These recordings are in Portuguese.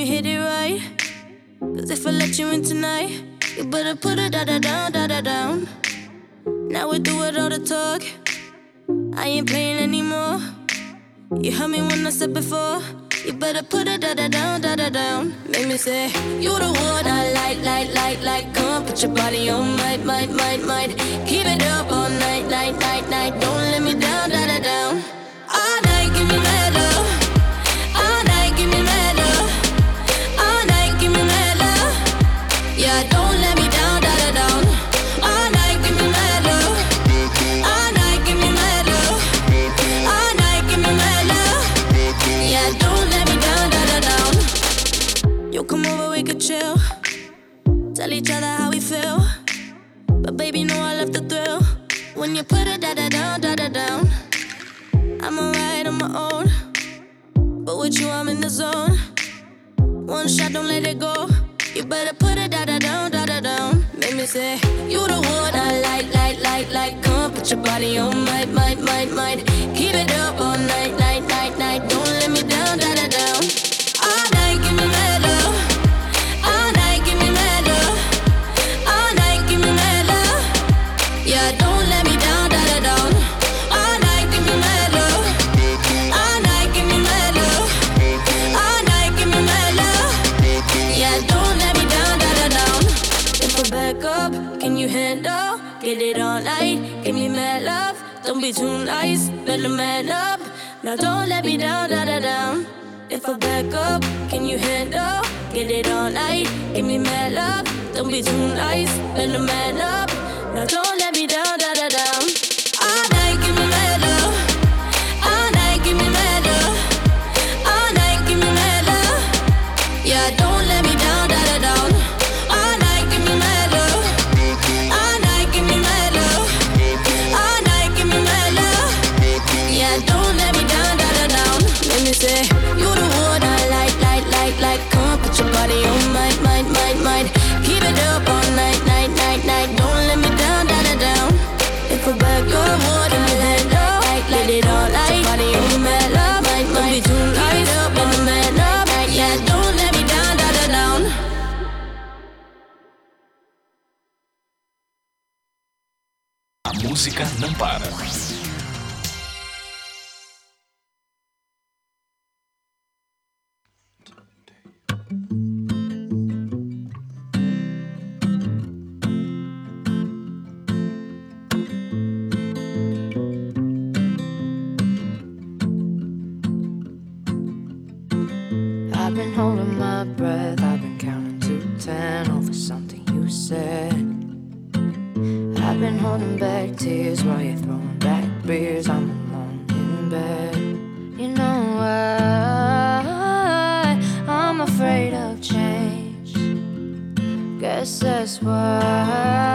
You hit it right. Cause if I let you in tonight, you better put it da da down, da da down. Now we do it all the talk. I ain't playing anymore. You heard me when I said before. You better put it da da down, da da down. Make me say, You the one I like, like, like, like. Come on, put your body on, might, might, might, might. Keep it up all night, night, night, night. Don't let me down, da da down. Each other how we feel. But baby, know I love the thrill. When you put it da da down, da da down. I'm alright on my own. But with you, I'm in the zone. One shot, don't let it go. You better put it da da down, da da down. Make me say, You the one I like, like, like, like. Come on, put your body on, might, might, might, might. Keep it up all night, night, night, night. Don't let me down, da da down. Too nice, better man up. Now don't let me down, da da down. If I back up, can you handle? Get it all night, give me mad love. Don't be too nice, better man up. Now don't let me down. Música não para. I've been holding my breath, I've been counting to ten over something you said. I've been holding back tears while you're throwing back beers. I'm alone in bed. You know why I'm afraid of change. Guess that's why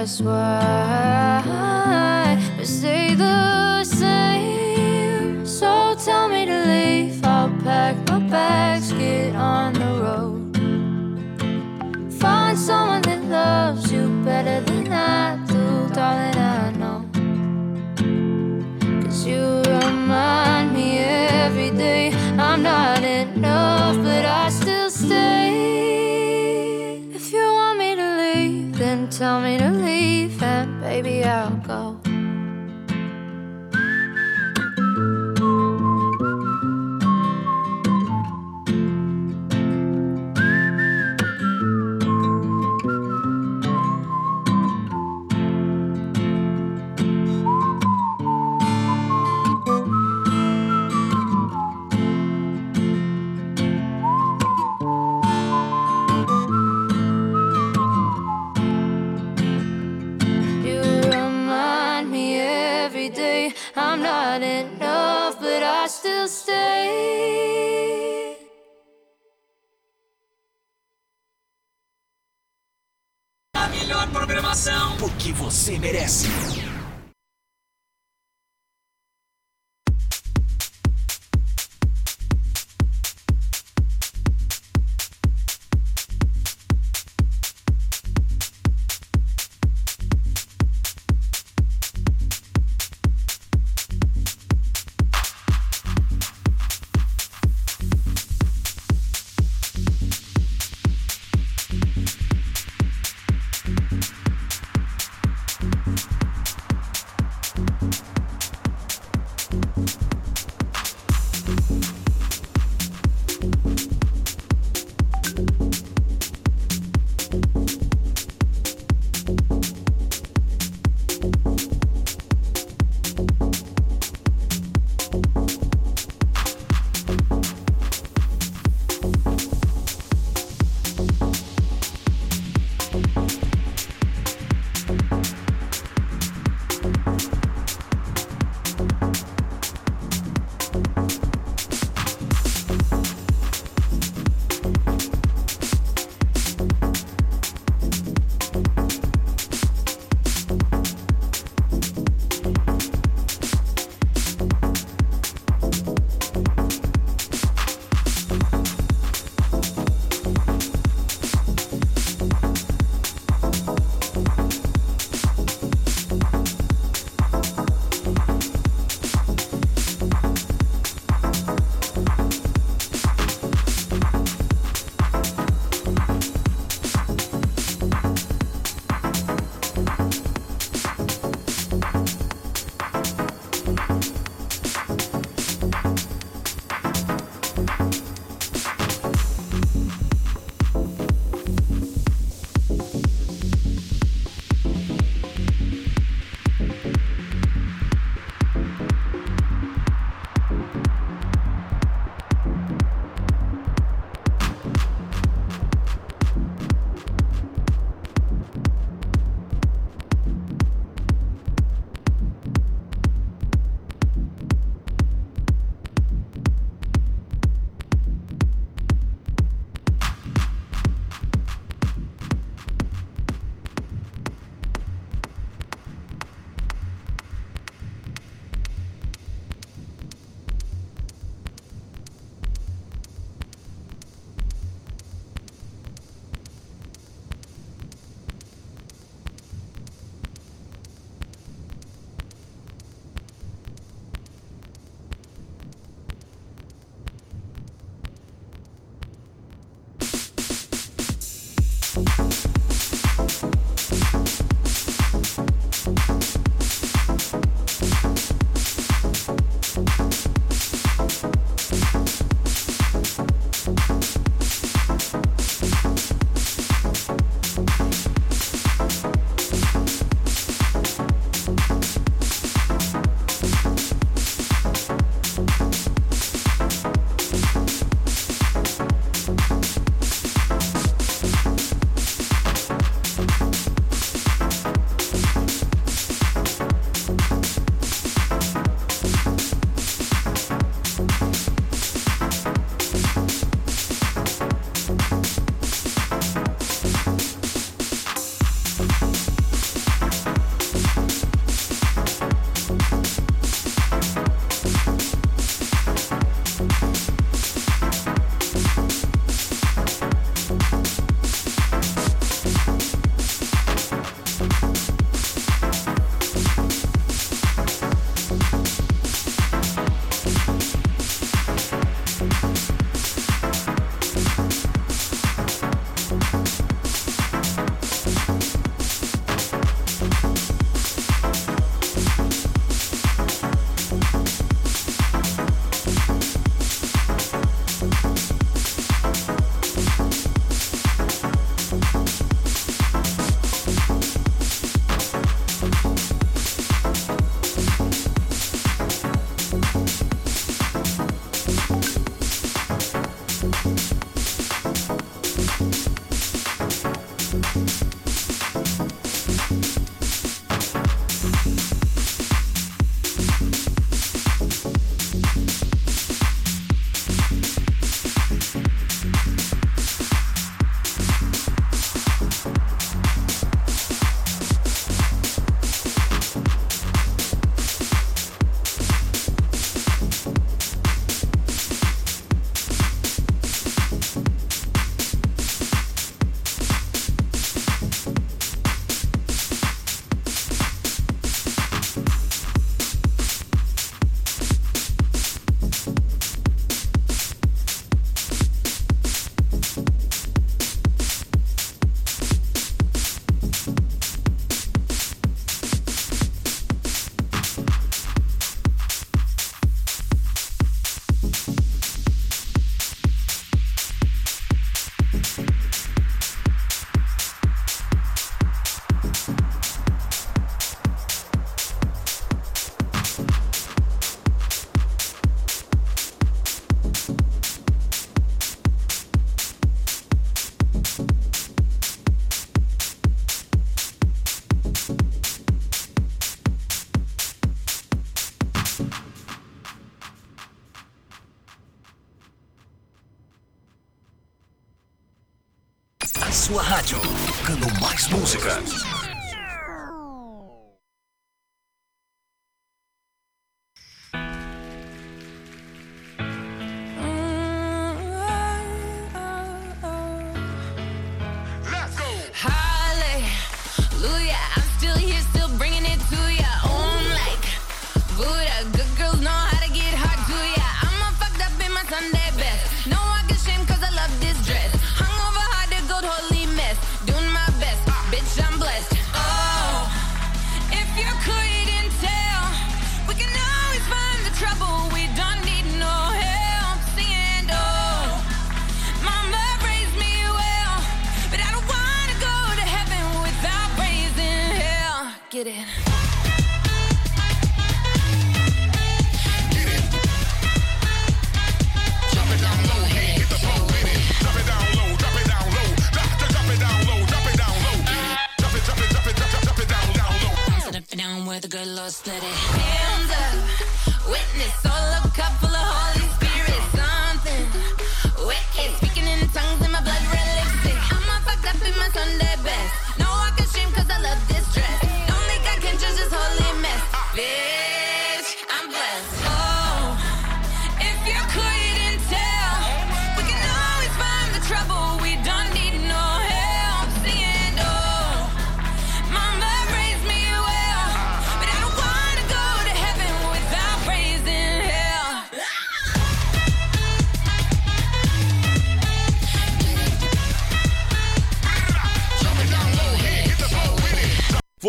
that's why porque você merece.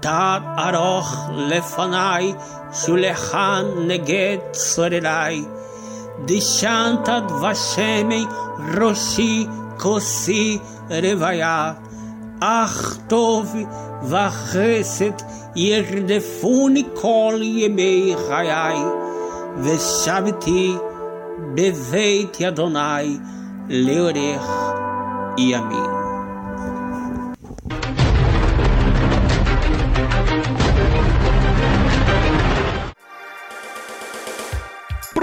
Tad aroch lefanai, shulechan neget sorerai. Dishantad vashemei, roshi kosi revaya. Ach tov vachesed yerdefuni kol yemei chayai. Veshaviti beveit yadonai leorech yamin.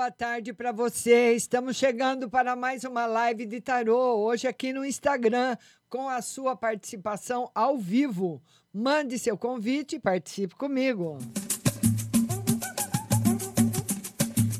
Boa tarde para você. Estamos chegando para mais uma live de tarô, hoje aqui no Instagram, com a sua participação ao vivo. Mande seu convite e participe comigo.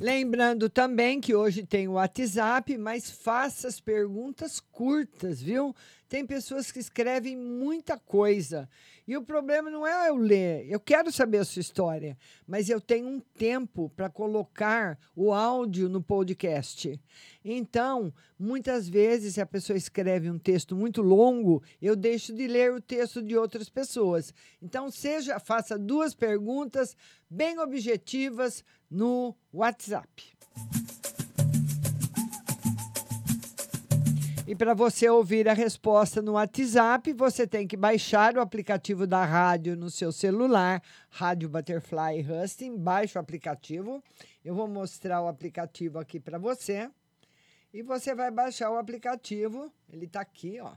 Lembrando também que hoje tem o WhatsApp, mas faça as perguntas curtas, viu? Tem pessoas que escrevem muita coisa. E o problema não é eu ler, eu quero saber a sua história, mas eu tenho um tempo para colocar o áudio no podcast. Então, muitas vezes, se a pessoa escreve um texto muito longo, eu deixo de ler o texto de outras pessoas. Então, seja, faça duas perguntas bem objetivas no WhatsApp. E para você ouvir a resposta no WhatsApp, você tem que baixar o aplicativo da rádio no seu celular, Rádio Butterfly Husting. Baixe o aplicativo. Eu vou mostrar o aplicativo aqui para você. E você vai baixar o aplicativo. Ele está aqui, ó.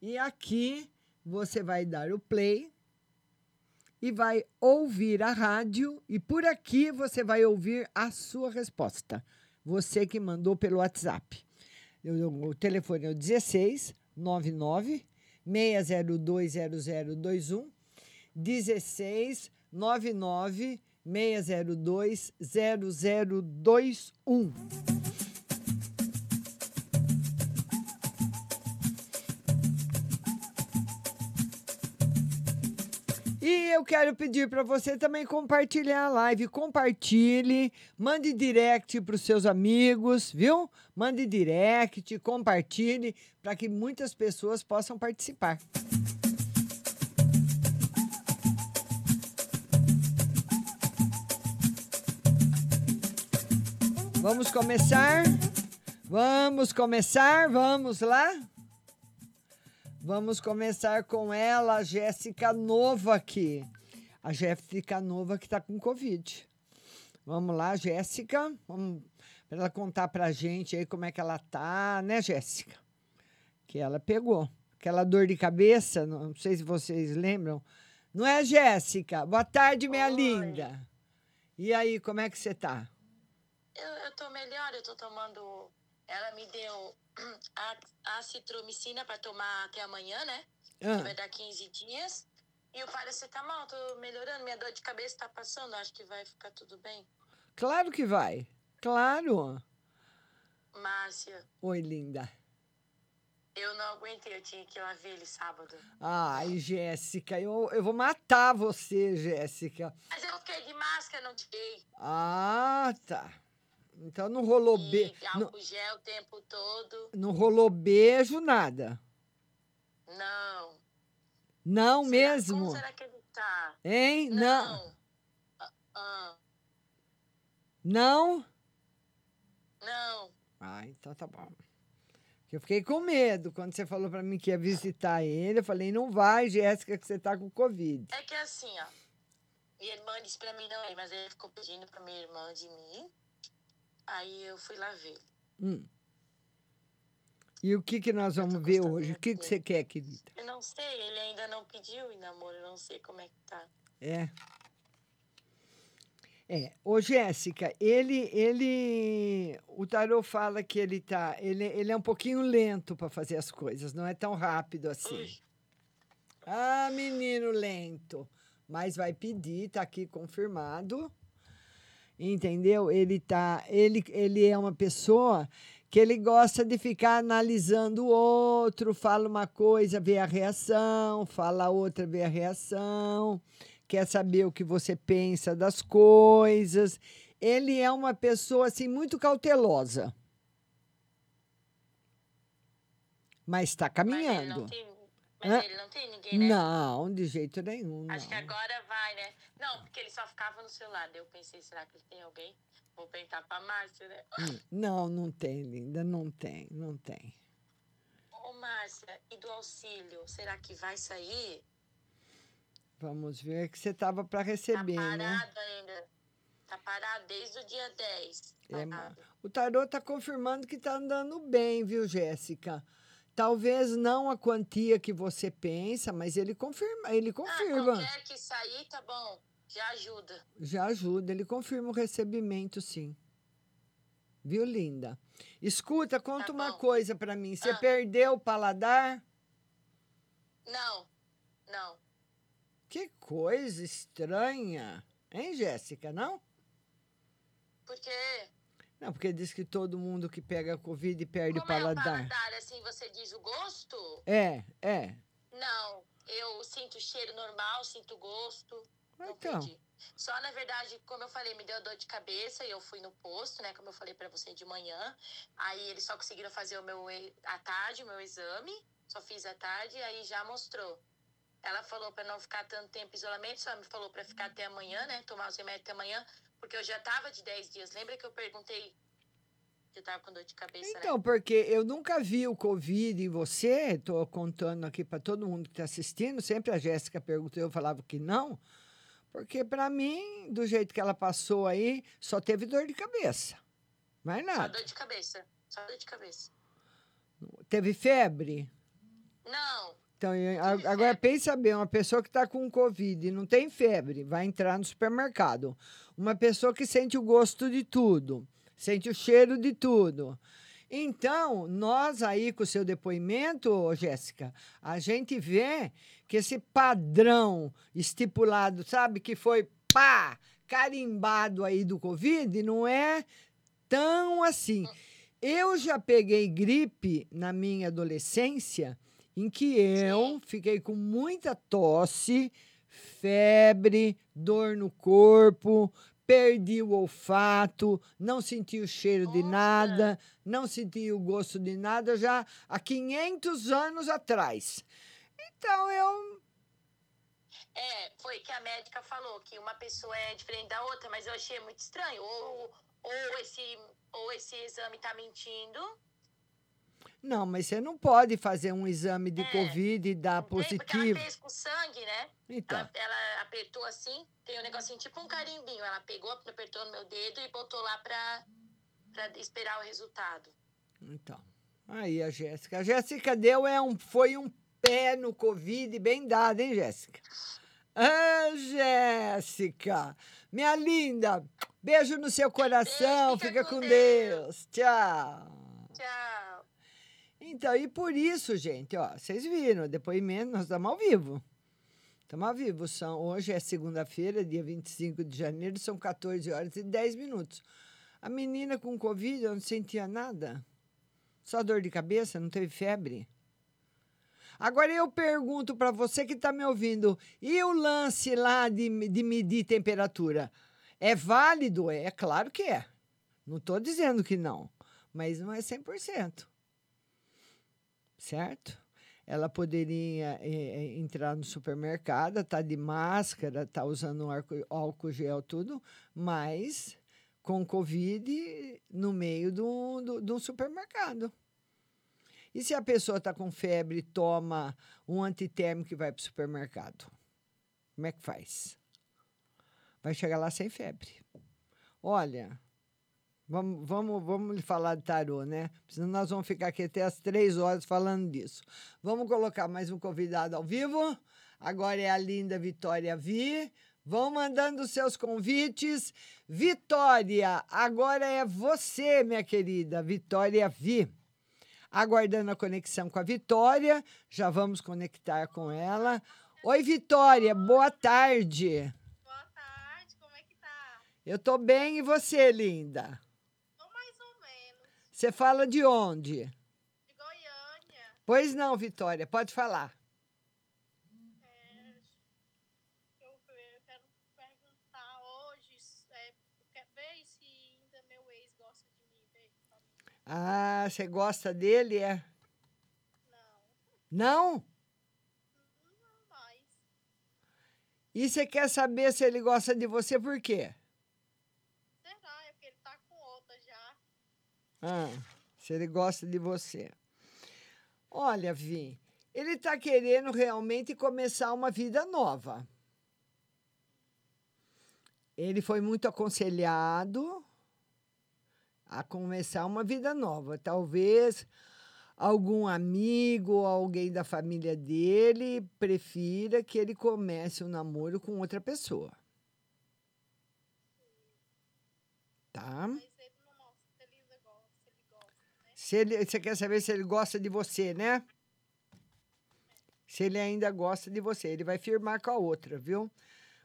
E aqui você vai dar o play e vai ouvir a rádio. E por aqui você vai ouvir a sua resposta. Você que mandou pelo WhatsApp. O telefone é o 16 99 602 0021 16 99 602 0021. E eu quero pedir para você também compartilhar a live. Compartilhe, mande direct para os seus amigos, viu? Mande direct, compartilhe, para que muitas pessoas possam participar. Vamos começar? Vamos começar? Vamos lá? Vamos começar com ela, a Jéssica Nova aqui. A Jéssica Nova que está com Covid. Vamos lá, Jéssica. Vamos para ela contar para a gente aí como é que ela tá, né, Jéssica? Que ela pegou. Aquela dor de cabeça, não sei se vocês lembram. Não é, Jéssica? Boa tarde, minha Oi. linda. E aí, como é que você tá? Eu, eu tô melhor, eu tô tomando. Ela me deu a, a citromicina pra tomar até amanhã, né? Ah. Que vai dar 15 dias. E o paracetamol, tô melhorando. Minha dor de cabeça tá passando, acho que vai ficar tudo bem. Claro que vai. Claro. Márcia, Oi, linda. eu não aguentei, eu tinha que ir lá ver ele sábado. Ai, Jéssica, eu, eu vou matar você, Jéssica. Mas eu fiquei de máscara, não tirei. Ah, tá. Então não rolou beijo. Não, álcool gel o tempo todo. não rolou beijo, nada. Não. Não Será- mesmo? Como será que ele tá? Hein? Não. Não. Ah, ah, Não? não. Ah, então tá bom. Eu fiquei com medo quando você falou pra mim que ia visitar ele. Eu falei, não vai, Jéssica, que você tá com Covid. É que assim, ó. Minha irmã disse pra mim não ir, mas ele ficou pedindo pra minha irmã de mim. Aí eu fui lá ver. Hum. E o que, que nós vamos ver hoje? O que, que você quer, querida? Eu não sei, ele ainda não pediu em namoro, eu não sei como é que tá. É. É, ô Jéssica, ele, ele, o Tarô fala que ele tá, ele, ele é um pouquinho lento para fazer as coisas, não é tão rápido assim. Ui, Ah, menino lento, mas vai pedir, tá aqui confirmado. Entendeu? Ele tá, ele, ele é uma pessoa que ele gosta de ficar analisando o outro, fala uma coisa, vê a reação, fala outra, vê a reação, quer saber o que você pensa das coisas. Ele é uma pessoa assim muito cautelosa. Mas está mas caminhando. tem. Mas Hã? ele não tem ninguém, né? Não, de jeito nenhum. Acho que não. agora vai, né? Não, porque ele só ficava no celular. Daí eu pensei, será que ele tem alguém? Vou perguntar pra Márcia, né? Hum, Não, não tem, linda, não tem, não tem. Ô, Márcia, e do auxílio? Será que vai sair? Vamos ver que você estava para Tá receber, parado né? ainda. Tá parado desde o dia 10. É, o tarô está confirmando que está andando bem, viu, Jéssica? Talvez não a quantia que você pensa, mas ele confirma, ele Ah, confirma. qualquer que sair, tá bom. Já ajuda. Já ajuda, ele confirma o recebimento, sim. Viu, linda? Escuta, conta Tá uma coisa para mim. Você Ah. perdeu o paladar? Não, não. Que coisa estranha. Hein, Jéssica, não? Por quê? Não, porque diz que todo mundo que pega Covid perde Como o é o paladar. paladar, assim, você diz o gosto? É, é. Não, eu sinto cheiro normal, sinto gosto. Então. Só, na verdade, como eu falei, me deu dor de cabeça e eu fui no posto, né? Como eu falei pra você de manhã. Aí eles só conseguiram fazer o meu à tarde, o meu exame. Só fiz à tarde e aí já mostrou. Ela falou pra não ficar tanto tempo em isolamento, só me falou pra ficar até amanhã, né? Tomar os remédios até amanhã, porque eu já tava de 10 dias. Lembra que eu perguntei eu tava com dor de cabeça, né? Então, porque eu nunca vi o Covid em você, estou contando aqui para todo mundo que está assistindo, sempre a Jéssica perguntou, eu falava que não, porque para mim, do jeito que ela passou aí, só teve dor de cabeça, mais Só nada. dor de cabeça. Só dor de cabeça. Teve febre? Não, Então, agora pensa bem, uma pessoa que está com Covid e não tem febre, vai entrar no supermercado. Uma pessoa que sente o gosto de tudo, sente o cheiro de tudo. Então, nós aí com o seu depoimento, Jéssica, a gente vê que esse padrão estipulado, sabe, que foi pá, carimbado aí do Covid, não é tão assim. Eu já peguei gripe na minha adolescência, em que eu fiquei com muita tosse, febre, dor no corpo, perdi o olfato, não senti o cheiro de nada, não senti o gosto de nada já há 500 anos atrás. Então eu É, foi que a médica falou que uma pessoa é diferente da outra, mas eu achei muito estranho. Ou, ou, esse, ou esse exame tá mentindo. Não, mas você não pode fazer um exame de É. Covid e dar Porque ela positivo. fez com sangue, né? Então. Ela, ela apertou assim, tem um negocinho tipo um carimbinho. Ela pegou, apertou no meu dedo e botou lá pra, pra esperar o resultado. Então, aí a Jéssica. A Jéssica deu é um, foi um pé no Covid bem dado, hein, Jéssica? Ah, Jéssica, minha linda, beijo no seu coração, fica, com Deus. Tchau. Tchau. Então, e por isso, gente, ó, vocês viram, depoimento, nós estamos ao vivo. Estamos ao vivo. São, hoje é segunda-feira, dia 25 de janeiro, são 14 horas e 10 minutos. A menina com Covid, não sentia nada. Só dor de cabeça, não teve febre. Agora eu pergunto para você que está me ouvindo, e o lance lá de, de medir temperatura? É válido? É claro que é. Não estou dizendo que não, mas não é 100%. Certo? Ela poderia eh, entrar no supermercado, tá de máscara, tá usando álcool gel, tudo, mas com Covid no meio do, do, um supermercado. E se a pessoa está com febre, toma um antitérmico e vai para o supermercado? Como é que faz? Vai chegar lá sem febre. Olha, vamos, vamos, vamos lhe falar de tarô, né? Senão nós vamos ficar aqui até as três horas falando disso. Vamos colocar mais um convidado ao vivo. Agora é a linda Vitória Vi. Vão mandando os seus convites. Vitória, agora é você, minha querida. Vitória Vi. Aguardando a conexão com a Vitória. Já vamos conectar com ela. Oi, Vitória, boa tarde. Boa tarde, como é que tá? Eu tô bem e você, linda? Tô mais ou menos. Você fala de onde? De Goiânia. Pois não, Vitória, pode falar. Eu, eu quero perguntar hoje, quer ver se ainda meu ex gosta de mim, ver pra mim. Ah, você gosta dele, é? Não. Não? Não mais. E você quer saber se ele gosta de você por quê? Será? É porque ele tá com outra já. Ah, se ele gosta de você. Olha, Vi, ele está querendo realmente começar uma vida nova. Ele foi muito aconselhado a começar uma vida nova. Talvez algum amigo, alguém da família dele prefira que ele comece um namoro com outra pessoa. Tá? Mas ele não mostra se ele ainda gosta, se ele gosta, né? Se ele, você quer saber se ele gosta de você, né? Se ele ainda gosta de você. Ele vai firmar com a outra, viu?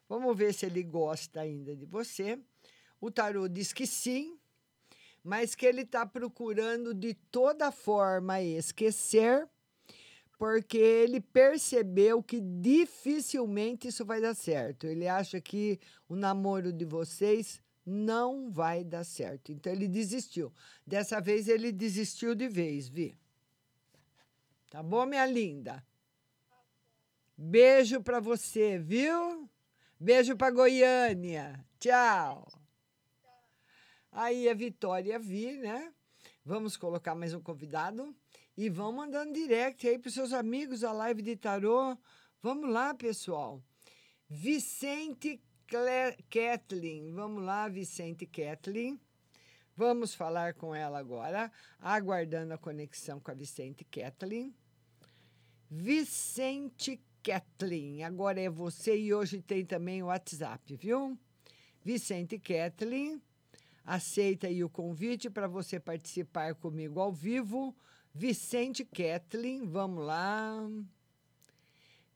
Vamos ver se ele gosta ainda de você. O tarô diz que sim, mas que ele está procurando de toda forma esquecer, porque ele percebeu que dificilmente isso vai dar certo. Ele acha que o namoro de vocês não vai dar certo. Então ele desistiu. Dessa vez ele desistiu de vez, Vi. Tá bom, minha linda? Beijo para você, viu? Beijo para Goiânia. Tchau. Aí a Vitória Vi, né? Vamos colocar mais um convidado e vão mandando direct aí para seus amigos a live de tarô. Vamos lá, pessoal. Vicente Kathleen. Vamos lá, Vicente Kathleen. Vamos falar com ela agora, aguardando a conexão com a Vicente Kathleen. Vicente Kathleen. Agora é você e hoje tem também o WhatsApp, viu? Vicente Kathleen. Aceita aí o convite para você participar comigo ao vivo. Vicente Kathleen, vamos lá.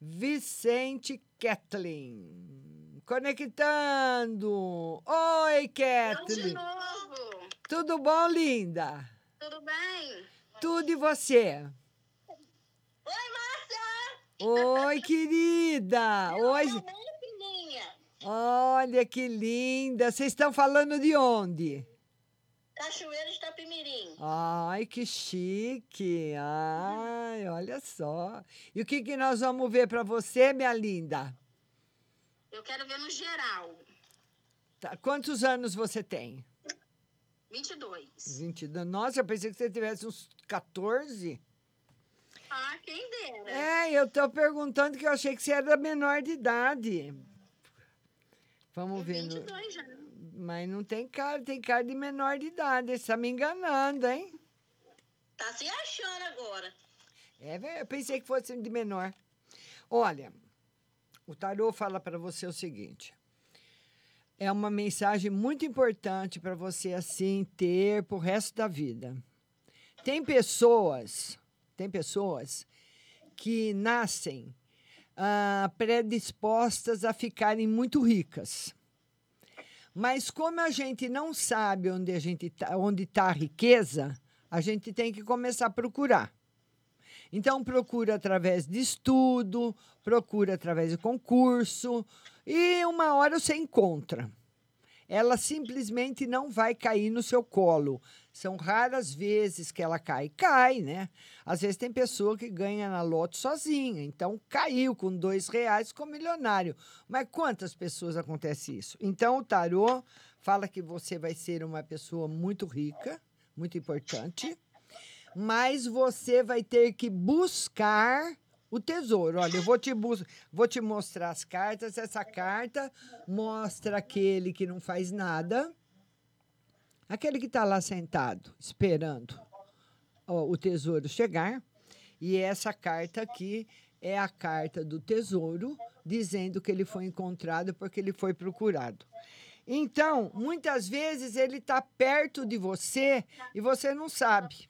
Vicente Kathleen. Conectando. Oi, Kathleen. de novo. Tudo bom, linda? Tudo bem? Tudo e você? Oi, Márcia! Oi, querida! Oi! filhinha. Olha que linda! Vocês estão falando de onde? Cachoeira de Itapimirim. Ai, que chique! Ai, olha só. E o que, que nós vamos ver para você, minha linda? Eu quero ver no geral. Tá, Quantos anos você tem? 22. 22. Nossa, eu pensei que você tivesse uns 14. Ah, quem dera. É, eu tô perguntando que eu achei que você era menor de idade. Vamos ver. no- 22 já. Mas não tem cara, tem cara de menor de idade. Você tá me enganando, hein? Tá se achando agora. É, eu pensei que fosse de menor. Olha, o tarô fala para você o seguinte: é uma mensagem muito importante para você assim ter pro resto da vida. Tem pessoas, tem pessoas que nascem ah, predispostas a ficarem muito ricas. Mas como a gente não sabe onde a gente tá, onde está a riqueza, a gente tem que começar a procurar. Então procura através de estudo, procura através de concurso e uma hora você encontra. Ela simplesmente não vai cair no seu colo. São raras vezes que ela cai. Cai, né? Às vezes tem pessoa que ganha na loto sozinha. Então caiu com dois reais, ficou milionário. Mas quantas pessoas acontece isso? Então o tarô fala que você vai ser uma pessoa muito rica, muito importante mas você vai ter que buscar o tesouro. Olha, eu vou te, vou te mostrar as cartas. Essa carta mostra aquele que não faz nada, aquele que está lá sentado, esperando ó, o tesouro chegar. E essa carta aqui é a carta do tesouro, dizendo que ele foi encontrado porque ele foi procurado. Então, muitas vezes ele está perto de você e você não sabe.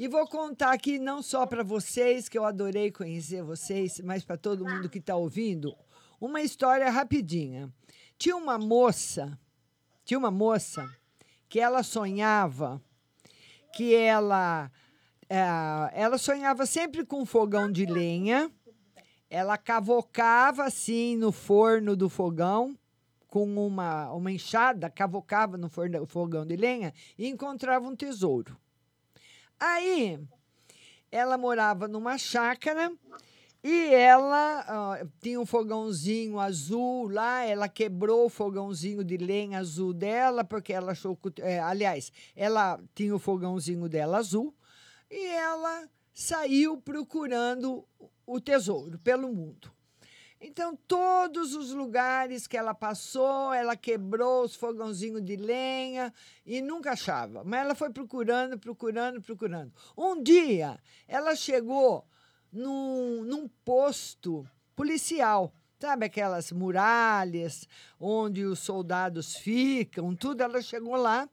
E vou contar aqui não só para vocês, que eu adorei conhecer vocês, mas para todo mundo que está ouvindo, uma história rapidinha. Tinha uma moça, tinha uma moça que ela sonhava que ela eh, ela sonhava sempre com um fogão de lenha. Ela cavocava assim no forno do fogão com uma, uma enxada, cavocava no forno, fogão de lenha e encontrava um tesouro. Aí, ela morava numa chácara e ela tinha um fogãozinho azul lá, ela quebrou o fogãozinho de lenha azul dela, porque ela achou é, aliás, ela tinha o fogãozinho dela azul e ela saiu procurando o tesouro pelo mundo. Então, todos os lugares que ela passou, ela quebrou os fogãozinhos de lenha e nunca achava. Mas ela foi procurando, procurando, procurando. Um dia, ela chegou num, num posto policial. Sabe aquelas muralhas onde os soldados ficam, tudo. Ela chegou lá,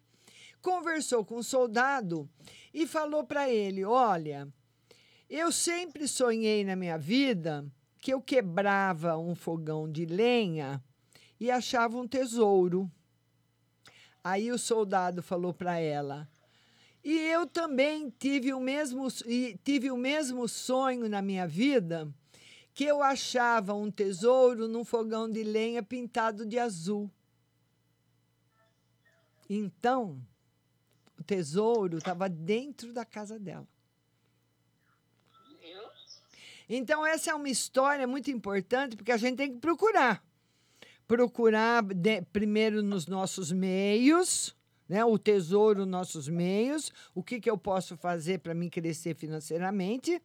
conversou com o soldado e falou para ele: Olha, eu sempre sonhei na minha vida que eu quebrava um fogão de lenha e achava um tesouro. Aí o soldado falou para ela: E eu também tive o mesmo tive o mesmo sonho na minha vida, que eu achava um tesouro num fogão de lenha pintado de azul. Então, o tesouro estava dentro da casa dela. Então, essa é uma história muito importante, porque a gente tem que procurar. Procurar de- primeiro nos nossos meios, né? o tesouro nos nossos meios, o que, que eu posso fazer para me crescer financeiramente,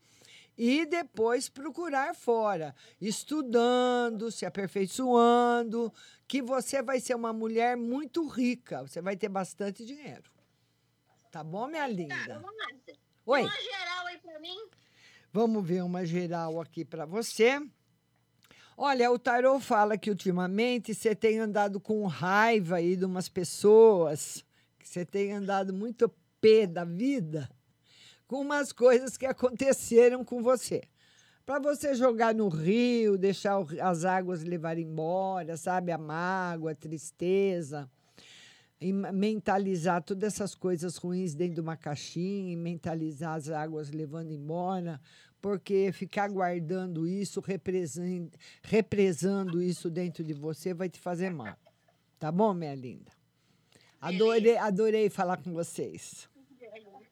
e depois procurar fora, estudando, se aperfeiçoando, que você vai ser uma mulher muito rica, você vai ter bastante dinheiro. Tá bom, minha linda? Oi. Uma geral aí pra mim. Vamos ver uma geral aqui para você. Olha, o Tarô fala que ultimamente você tem andado com raiva aí de umas pessoas, que você tem andado muito pé da vida com umas coisas que aconteceram com você. Para você jogar no rio, deixar as águas levar embora, sabe? A mágoa, a tristeza e mentalizar todas essas coisas ruins dentro de uma caixinha mentalizar as águas levando embora, porque ficar guardando isso, represando, isso dentro de você vai te fazer mal. Tá bom, minha linda? Adorei, adorei falar com vocês.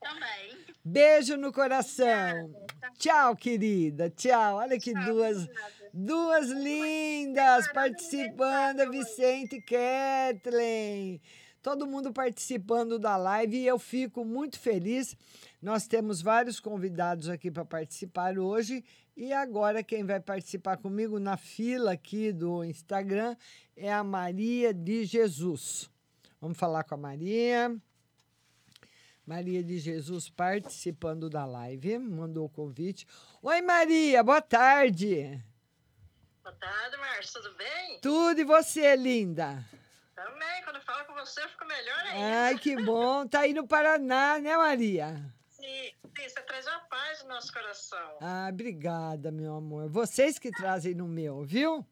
Também. Beijo no coração. Tchau, querida. Tchau. Olha que duas, duas lindas participando, Vicente e Kathleen. Todo mundo participando da live e eu fico muito feliz. Nós temos vários convidados aqui para participar hoje. E agora quem vai participar comigo na fila aqui do Instagram é a Maria de Jesus. Vamos falar com a Maria. Maria de Jesus participando da live, mandou o convite. Oi, Maria, boa tarde. Boa tarde, Márcio, tudo bem? Tudo e você, linda? Também, quando eu falo com você, eu fico melhor ainda. Ai, que bom. Tá aí no Paraná, né, Maria? Sim, sim, você traz a paz no nosso coração. Ah, obrigada, meu amor. Vocês que trazem no meu, viu?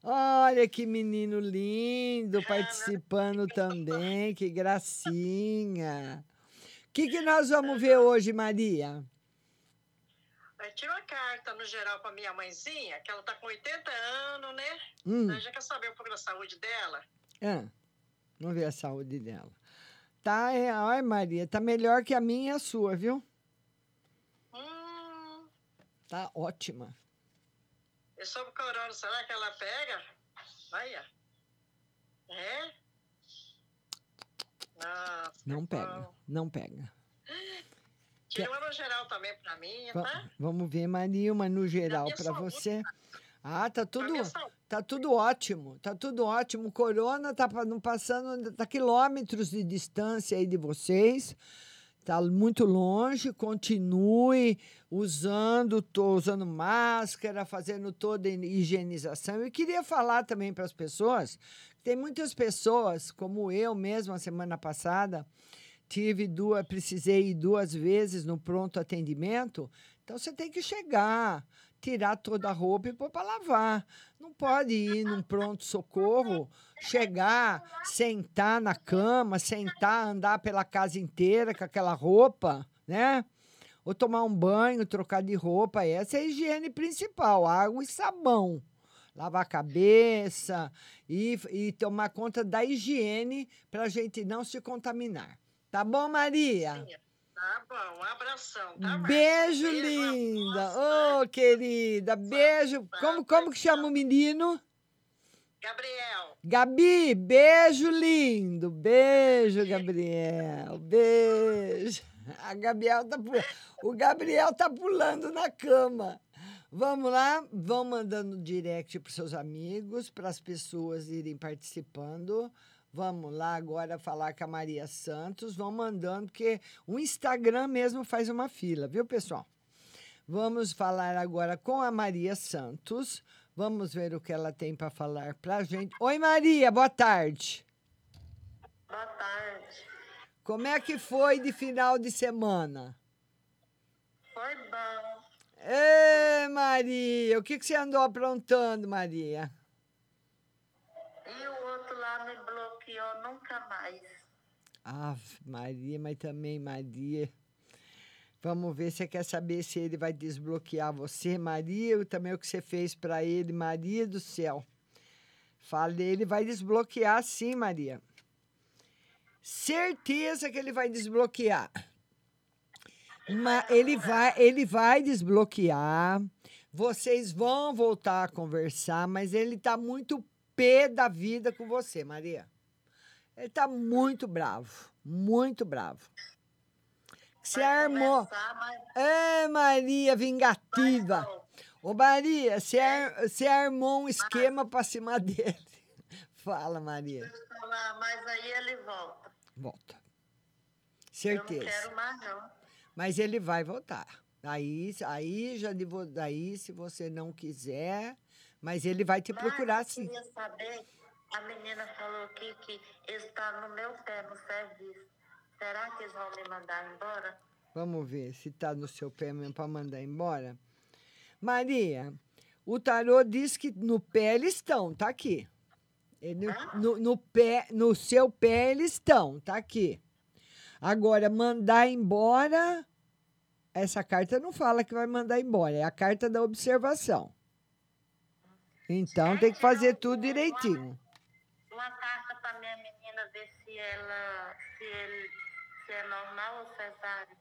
Olha que menino lindo participando também, que gracinha. O que, que nós vamos ver hoje, Maria? Eu tiro uma carta no geral pra minha mãezinha, que ela tá com 80 anos, né? Hum. Já quer saber um pouco da saúde dela. Ah, vamos ver a saúde dela. Tá, é, ai, Maria, tá melhor que a minha e a sua, viu? Hum, Tá ótima. e sobre o corona, será que ela pega? Olha. É? Nossa, Não pega, bom. não pega. Tira uma no geral também pra mim, tá? Vamos ver, Maria, uma no geral para você. Ah, tá tudo. Tá tudo ótimo, tá tudo ótimo. O corona tá não passando, tá quilômetros de distância aí de vocês. Tá muito longe, continue usando, tô usando máscara, fazendo toda a higienização. Eu queria falar também para as pessoas, tem muitas pessoas, como eu mesmo a semana passada, tive duas, precisei ir duas vezes no pronto atendimento. Então você tem que chegar, tirar toda a roupa e pôr para lavar. Não pode ir num pronto socorro, chegar, sentar na cama, sentar, andar pela casa inteira com aquela roupa, né? Ou tomar um banho, trocar de roupa. Essa é a higiene principal, água e sabão. Lavar a cabeça e, e tomar conta da higiene para a gente não se contaminar. Tá bom, Maria? Tá bom, um abração, tá? Beijo, Beijo, linda. Ô, querida, beijo. Como, como que chama o menino? Gabriel. Gabi, beijo lindo. Beijo, Gabriel. Beijo. A Gabriel tá pu- o Gabriel tá pulando na cama. Vamos lá, vão mandando direct para seus amigos, para as pessoas irem participando. Vamos lá agora falar com a Maria Santos. Vão mandando, porque o Instagram mesmo faz uma fila, viu, pessoal? Vamos falar agora com a Maria Santos. Vamos ver o que ela tem para falar para a gente. Oi, Maria, boa tarde. Boa tarde. Como é que foi de final de semana? Foi bom. Ê, Maria, o que, que você andou aprontando, Maria? Bloqueou nunca mais. Ave Maria, mas também Maria. Vamos ver, você quer saber se ele vai desbloquear você, Maria, ou também o que você fez para ele, Maria do céu. Falei, ele vai desbloquear sim, Maria. Certeza que ele vai desbloquear. Mas ele vai, ele vai desbloquear. Vocês vão voltar a conversar, mas ele tá muito pé da vida com você, Maria. Ele tá muito bravo, muito bravo. Você armou. É, Maria, vingativa. Ô, Maria, você, ar, você armou um esquema pra cima dele. Fala, Maria. Falar, mas aí ele volta. Volta. Certeza. Eu não quero mais, não. Mas ele vai voltar. Aí, aí já devo, daí, se você não quiser, mas ele vai te procurar Mas eu sim. queria saber, a menina falou aqui que está no meu pé no serviço. Será que eles vão me mandar embora? Vamos ver se tá no seu pé mesmo para mandar embora. Maria, o tarô diz que no pé eles estão, tá aqui. Ele- no, no pé, no seu pé eles estão, tá aqui. Agora, mandar embora, essa carta não fala que vai mandar embora, é a carta da observação. Então tem que fazer tudo direitinho. Uma carta para minha menina ver se ela, se ele, se é normal ou cesárea.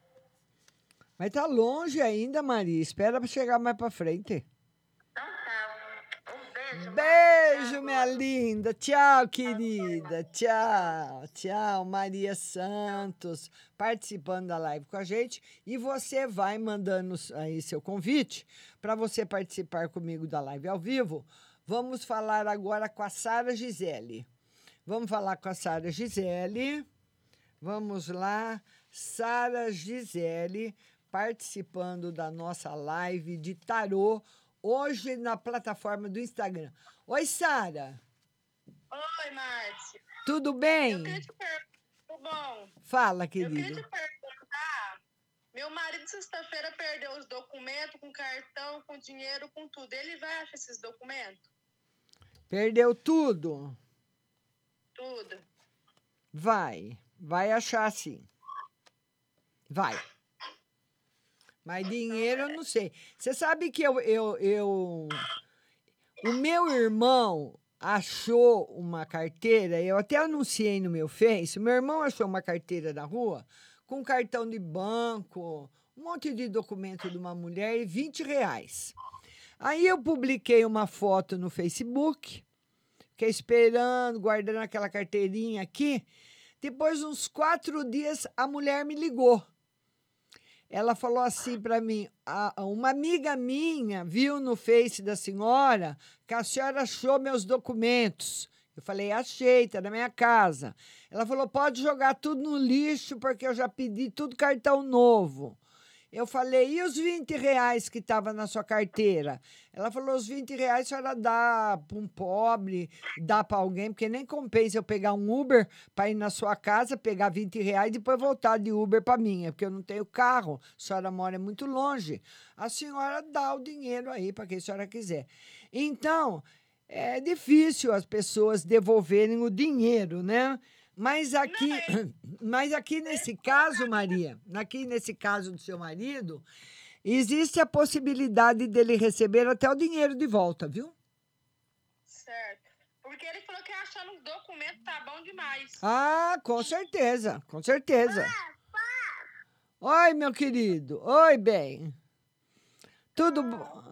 Mas tá longe ainda, Maria. Espera para chegar mais para frente. Então tá, um, beijo. Beijo, minha linda. Tchau, querida. Tchau, tchau, Maria Santos, participando da live com a gente. E você vai mandando aí seu convite para você participar comigo da live ao vivo. Vamos falar agora com a Sara Gisele. Vamos falar com a Sara Gisele. Vamos lá, Sara Gisele, participando da nossa live de tarô, hoje na plataforma do Instagram. Oi, Sara, Oi, Márcia. tudo bem? Eu queria te perguntar. Tudo bom? Fala, Eu queria te perguntar. Meu marido, sexta-feira, perdeu os documentos com cartão, com dinheiro, com tudo. Ele vai achar esses documentos? Perdeu tudo? Tudo. Vai, vai achar sim. Vai. Mas dinheiro eu não sei. Você sabe que eu, eu, eu. O meu irmão achou uma carteira, eu até anunciei no meu Face. Meu irmão achou uma carteira na rua com cartão de banco, um monte de documento de uma mulher e 20 reais. Aí eu publiquei uma foto no Facebook, fiquei esperando, guardando aquela carteirinha aqui. Depois, uns quatro dias, a mulher me ligou. Ela falou assim para mim: "A- a- uma amiga minha viu no Face da senhora que a senhora achou meus documentos. Eu falei: achei, tá na minha casa. Ela falou: pode jogar tudo no lixo, porque eu já pedi tudo cartão novo. Eu falei, e os 20 reais que estavam na sua carteira? Ela falou, os 20 reais a senhora dá para um pobre, dá para alguém, porque nem compensa eu pegar um Uber para ir na sua casa, pegar 20 reais e depois voltar de Uber para minha, porque eu não tenho carro, a senhora mora muito longe. A senhora dá o dinheiro aí para quem a senhora quiser. Então, é difícil as pessoas devolverem o dinheiro, né? Mas aqui, mas aqui nesse caso, Maria, aqui nesse caso do seu marido, existe a possibilidade dele receber até o dinheiro de volta, viu? Certo. Porque ele falou que achando um documento tá bom demais. Ah, com certeza, com certeza. Oi, meu querido. Oi, bem. Tudo bom?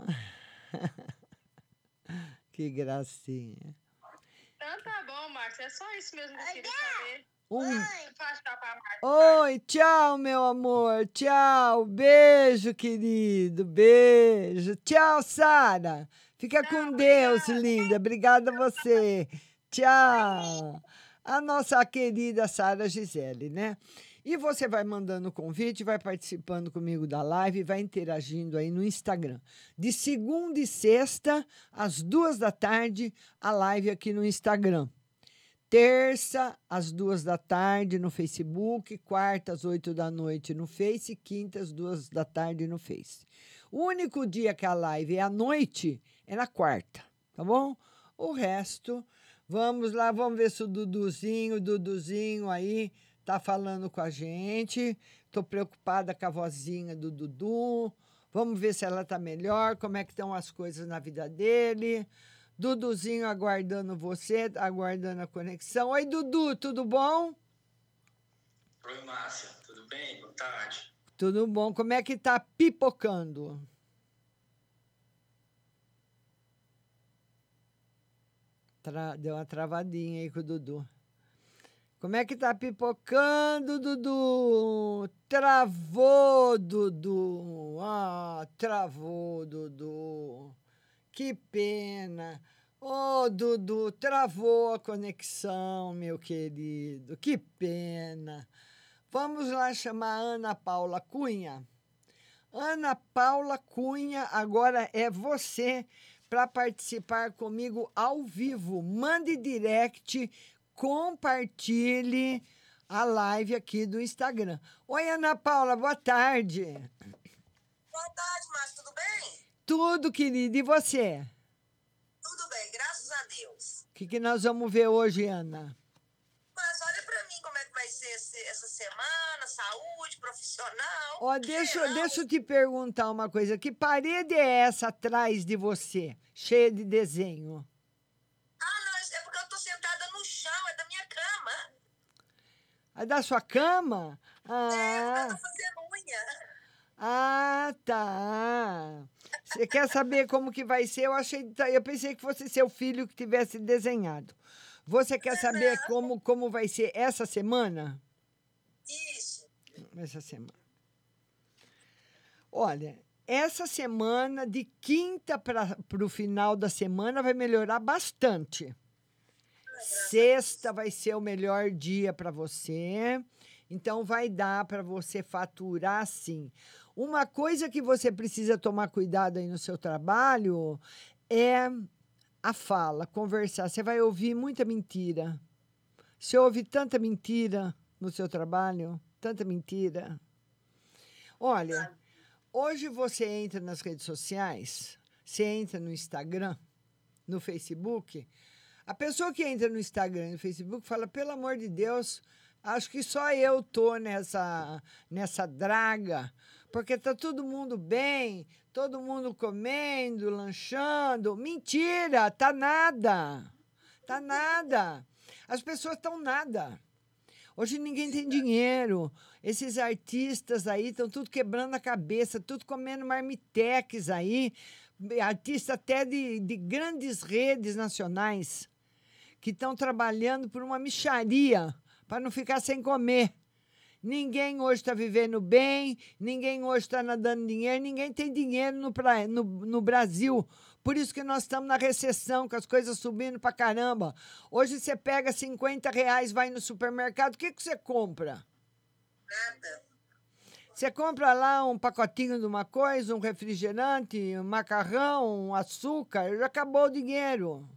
que gracinha. Então tá bom, Márcia. É só isso mesmo que eu queria saber. Um- tchau. Oi, tchau, meu amor. Tchau. Beijo, querido. Beijo. Tchau, Sara. Fica com Deus, linda. Obrigada a você. Tchau. A nossa querida Sara Gisele, né? E você vai mandando o convite, vai participando comigo da live, vai interagindo aí no Instagram. De segunda e sexta, às duas da tarde, a live aqui no Instagram. Terça, às duas da tarde no Facebook, quarta, às oito da noite no Face, quinta, às duas da tarde no Face. O único dia que a live é à noite é na quarta, tá bom? O resto, vamos lá, vamos ver se o Duduzinho, o Duduzinho aí tá falando com a gente. Tô preocupada com a vozinha do Dudu. Vamos ver se ela tá melhor, como é que estão as coisas na vida dele. Duduzinho aguardando você, aguardando a conexão. Oi, Dudu, tudo bom? Oi, Márcia, tudo bem? Boa tarde. Tudo bom. Como é que tá pipocando? Tra- Deu uma travadinha aí com o Dudu. Como é que tá pipocando, Dudu? Travou, Dudu. Ah, travou, Dudu. Que pena. Ô, Dudu, travou a conexão, meu querido. Que pena. Vamos lá chamar Ana Paula Cunha. Ana Paula Cunha, agora é você para participar comigo ao vivo. Mande direct, compartilhe a live aqui do Instagram. Oi, Ana Paula, boa tarde. Boa tarde, Márcio, tudo bem? Tudo, querida, e você? Tudo bem, graças a Deus. O que, que nós vamos ver hoje, Ana? Mas olha pra mim como é que vai ser esse- essa semana, saúde, profissional. Ó, deixa, deixa eu te perguntar uma coisa. Que parede é essa atrás de você, cheia de desenho? Ah, não, é porque eu tô sentada no chão, é da minha cama. É da sua cama? Ah, Eu tô fazendo unha. ah, tá. Você quer saber como que vai ser? Eu achei, tá, eu pensei que fosse seu filho que tivesse desenhado. Você quer saber como, como vai ser essa semana? Isso. Essa semana. Olha, essa semana, de quinta para o final da semana, vai melhorar bastante. Sexta vai ser o melhor dia para você. Então, vai dar para você faturar sim. Uma coisa que você precisa tomar cuidado aí no seu trabalho é a fala, conversar. Você vai ouvir muita mentira. Você ouve tanta mentira no seu trabalho, tanta mentira. Olha, hoje você entra nas redes sociais, você entra no Instagram, no Facebook. A pessoa que entra no Instagram e no Facebook fala: pelo amor de Deus, acho que só eu tô nessa, nessa draga, porque tá todo mundo bem, todo mundo comendo, lanchando. Mentira, tá nada. Tá nada. As pessoas estão nada. Hoje ninguém tem dinheiro. Esses artistas aí estão tudo quebrando a cabeça, tudo comendo marmitex aí. Artistas até de, de grandes redes nacionais que estão trabalhando por uma micharia para não ficar sem comer. Ninguém hoje está vivendo bem, ninguém hoje está nadando dinheiro, ninguém tem dinheiro no, pra- no, no Brasil. Por isso que nós estamos na recessão, com as coisas subindo para caramba. Hoje você pega 50 reais, vai no supermercado, o que, que você compra? Nada. Você compra lá um pacotinho de uma coisa, um refrigerante, um macarrão, um açúcar, já acabou o dinheiro.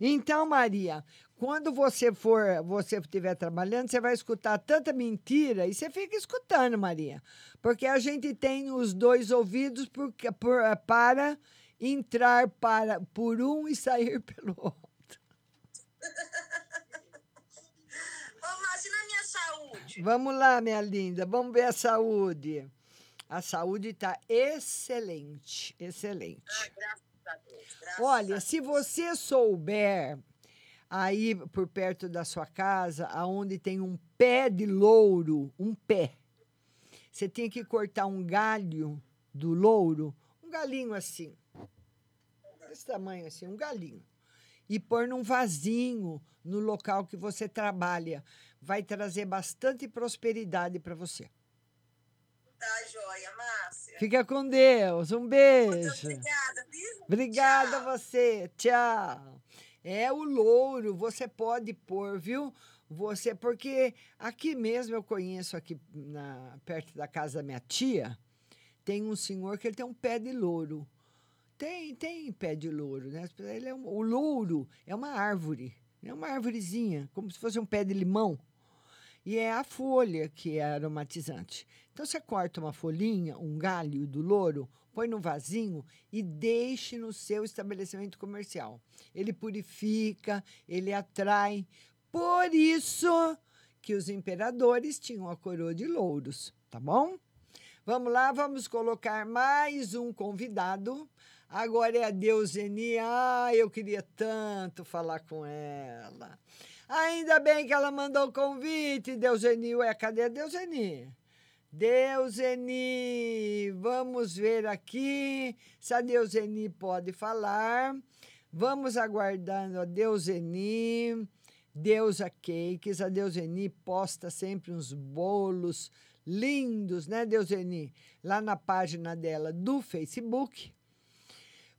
Então, Maria, quando você for, você estiver trabalhando, você vai escutar tanta mentira e você fica escutando, Maria. Porque a gente tem os dois ouvidos por, por- para entrar para, por um e sair pelo outro. Ô, Márcio, e na minha saúde? Vamos lá, minha linda, vamos ver a saúde. A saúde está excelente, excelente. Ah. Graças Olha, se você souber aí por perto da sua casa, aonde tem um pé de louro, um pé, você tem que cortar um galho do louro, um galinho assim, desse tamanho assim, um galinho, e pôr num vasinho no local que você trabalha. Vai trazer bastante prosperidade para você. Tá, joia, Márcia. Fica com Deus. Um beijo. Obrigada, viu? Obrigada a você. Tchau. É o louro, você pode pôr, viu? Você, porque aqui mesmo eu conheço aqui na, perto da casa da minha tia, tem um senhor que ele tem um pé de louro. Tem, tem pé de louro, né? Ele é um- o louro é uma árvore, é uma árvorezinha, como se fosse um pé de limão. E é a folha que é aromatizante. Então você corta uma folhinha, um galho do louro, põe no vasinho e deixe no seu estabelecimento comercial. Ele purifica, ele atrai. Por isso que os imperadores tinham a coroa de louros, tá bom? Vamos lá, vamos colocar mais um convidado. Agora é a Deuseni. Ah, eu queria tanto falar com ela. Ainda bem que ela mandou o convite, Deuseni. Ué, cadê a Deuseni? Deuseni, vamos ver aqui se a Deuseni pode falar. Vamos aguardando a Deuseni. Deusa Cakes, a Deuseni posta sempre uns bolos lindos, né, Deuseni? Lá na página dela do Facebook.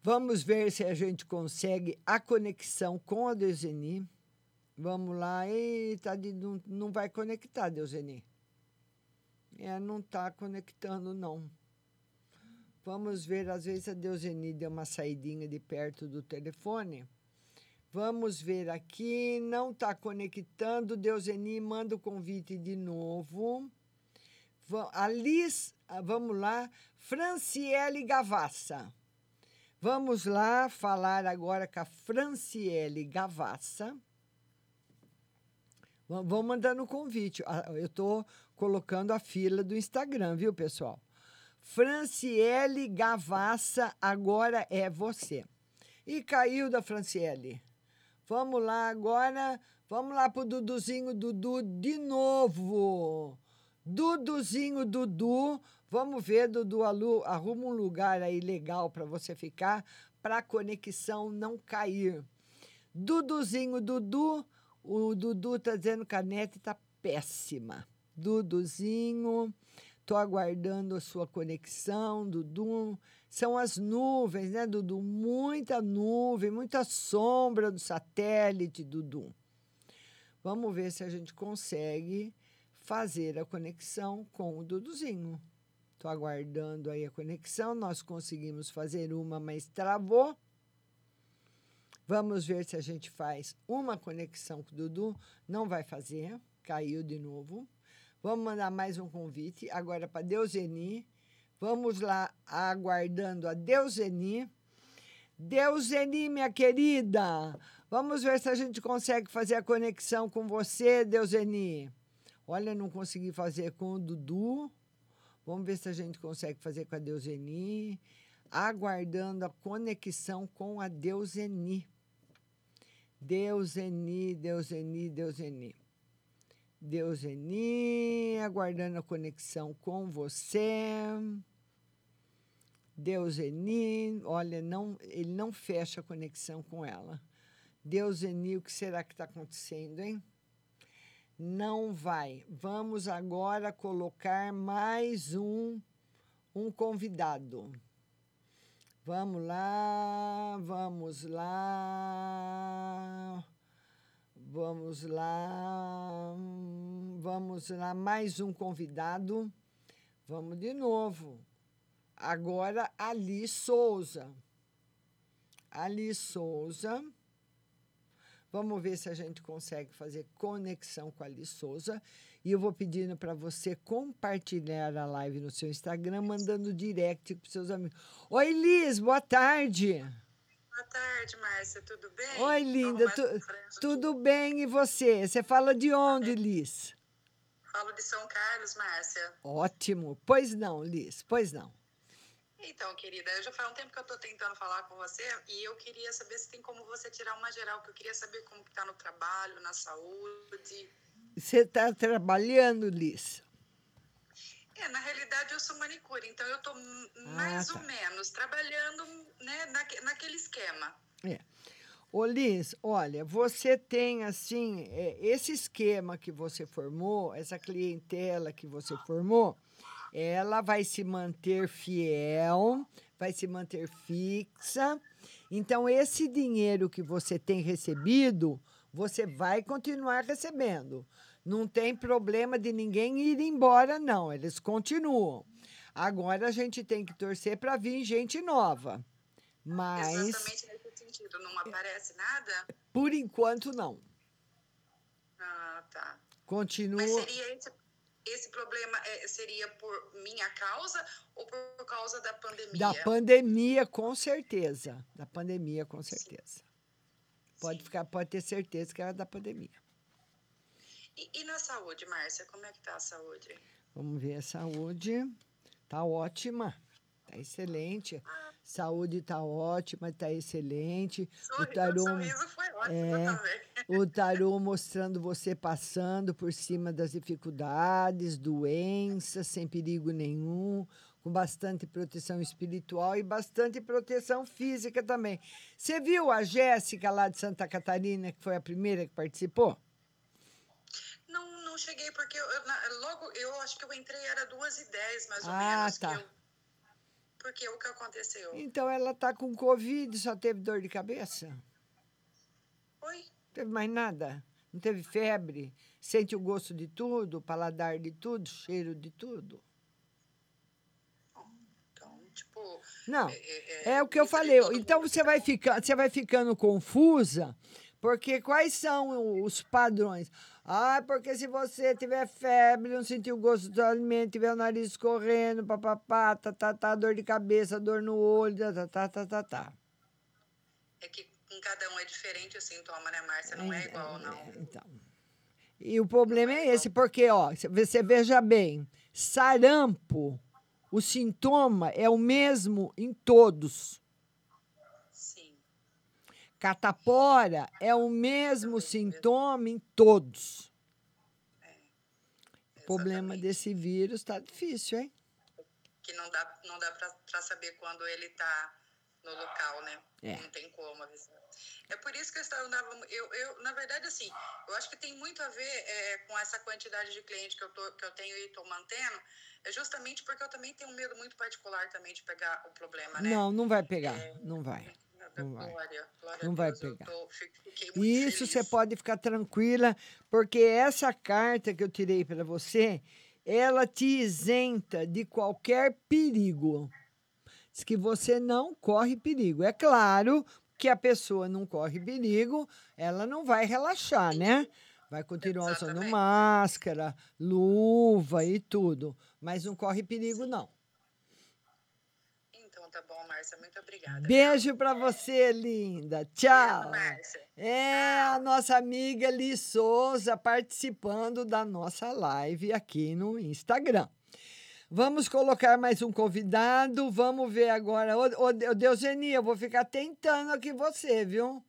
Vamos ver se a gente consegue a conexão com a Deuseni. Vamos lá. Eita, não, não vai conectar, Deuseni. É, não está conectando, não. Vamos ver, às vezes a Deuseni deu uma saidinha de perto do telefone. Vamos ver aqui, não está conectando. Deuseni, manda o convite de novo. Va- A Liz, ah, vamos lá, Franciele Gavassa. Vamos lá falar agora com a Franciele Gavassa. Va- Vão mandando o convite. Ah, Eu estou colocando a fila do Instagram, viu, pessoal? Franciele Gavassa, agora é você. E caiu da Franciele. Vamos lá agora. Vamos lá pro Duduzinho Dudu de novo. Duduzinho Dudu. Vamos ver, Dudu, alu- arruma um lugar aí legal para você ficar, para a conexão não cair. Duduzinho Dudu. O Dudu tá dizendo que a net tá péssima. Duduzinho, tô aguardando a sua conexão, Dudu. São as nuvens, né, Dudu? Muita nuvem, muita sombra do satélite, Dudu. Vamos ver se a gente consegue fazer a conexão com o Duduzinho. Estou aguardando aí a conexão. Nós conseguimos fazer uma, mas travou. Vamos ver se a gente faz uma conexão com o Dudu. Não vai fazer, caiu de novo. Vamos mandar mais um convite agora para Deuseni. Vamos lá, aguardando a Deuseni. Deuseni, minha querida, vamos ver se a gente consegue fazer a conexão com você, Deuseni. Olha, não consegui fazer com o Dudu. Vamos ver se a gente consegue fazer com a Deuseni. Aguardando a conexão com a Deuseni. Deuseni, Deuseni, Deuseni. Deuseni, aguardando a conexão com você. Deuseni, olha, não, ele não fecha a conexão com ela. Deuseni, o que será que está acontecendo, hein? Não vai. Vamos agora colocar mais um, um convidado. Vamos lá, vamos lá. Vamos lá. Vamos lá, mais um convidado. Vamos de novo. Agora, Ali Souza. Ali Souza. Vamos ver se a gente consegue fazer conexão com a Ali Souza. E eu vou pedindo para você compartilhar a live no seu Instagram, mandando direct para seus amigos. Oi, Liz, boa tarde. Boa tarde, Márcia, tudo bem? Oi, linda. Tu- tudo bem e você? Você fala de onde, Liz? Falo de São Carlos, Márcia. Ótimo. Pois não, Liz, pois não. Então, querida, eu já faz um tempo que eu tô tentando falar com você e eu queria saber se tem como você tirar uma geral, que eu queria saber como que tá no trabalho, na saúde. Você está trabalhando, Liz? É, na realidade eu sou manicure, então eu tô m- mais tá. ou menos trabalhando né, naque- naquele esquema. É. Ô, Liz, olha, você tem, assim, é, esse esquema que você formou, essa clientela que você formou, ela vai se manter fiel, vai se manter fixa. Então, esse dinheiro que você tem recebido, você vai continuar recebendo. Não tem problema de ninguém ir embora, não. Eles continuam. Agora a gente tem que torcer para vir gente nova. Mas, Exatamente nesse sentido. Não aparece nada? por enquanto, não. Ah, tá. Continua. Mas seria esse, esse problema é, seria por minha causa ou por causa da pandemia? Da pandemia, com certeza. Da pandemia, com certeza. Pode, ficar, pode ter certeza que era da pandemia. E, e na saúde, Márcia, como é que tá a saúde? Vamos ver a saúde. Tá ótima. Tá excelente. Saúde tá ótima, tá excelente. Sorri- o tarô, sorriso foi ótimo é, também. o tarô mostrando você passando por cima das dificuldades, doenças, sem perigo nenhum, com bastante proteção espiritual e bastante proteção física também. Você viu a Jéssica lá de Santa Catarina, que foi a primeira que participou? Não, cheguei, porque eu, na- logo, eu acho que eu entrei, era duas e dez, mais ou Ah, menos. tá. Eu, porque o que aconteceu? Então ela tá com Covid, só teve dor de cabeça? Oi? Não teve mais nada? Não teve febre? Sente o gosto de tudo, o paladar de tudo, cheiro de tudo? Tipo, Não, é o que eu falei. Então você vai, ficar, você vai ficando confusa, porque quais são os padrões? Ah, porque se você tiver febre, não sentir o gosto do alimento, tiver o nariz escorrendo, papapá, tá, tá, tá, dor de cabeça, dor no olho, tá, tá, tá, tá, tá, tá. É que em cada um é diferente o sintoma, né, Márcia? Não é igual, não. Então. E o problema é esse, porque, ó, você veja bem, sarampo, o sintoma é o mesmo em todos. Catapora é o mesmo sintoma em todos. O problema desse vírus tá difícil, hein? Que não dá, não dá pra saber quando ele tá no local, né? É. Não tem como avisar. É por isso que eu estava. Eu, eu, na verdade, assim, eu acho que tem muito a ver é, com essa quantidade de clientes que eu, tô, que eu tenho e estou mantendo. É justamente porque eu também tenho um medo muito particular também de pegar o problema, né? Não, não vai pegar. Não vai. Não vai. Glória, glória Não vai Deus, eu pegar. tô- Isso feliz. você pode ficar tranquila, porque essa carta que eu tirei para você, ela te isenta de qualquer perigo. Diz que você não corre perigo. É claro que a pessoa não corre perigo, ela não vai relaxar, né? Vai continuar usando máscara, luva e tudo, mas não corre perigo, não. Tá bom, Márcia, muito obrigada. Beijo para você, linda. Tchau. Márcia. É a nossa amiga Li Souza participando da nossa live aqui no Instagram. Vamos colocar mais um convidado. Vamos ver agora. Ô, ô Deuseni, eu vou ficar tentando aqui você, viu?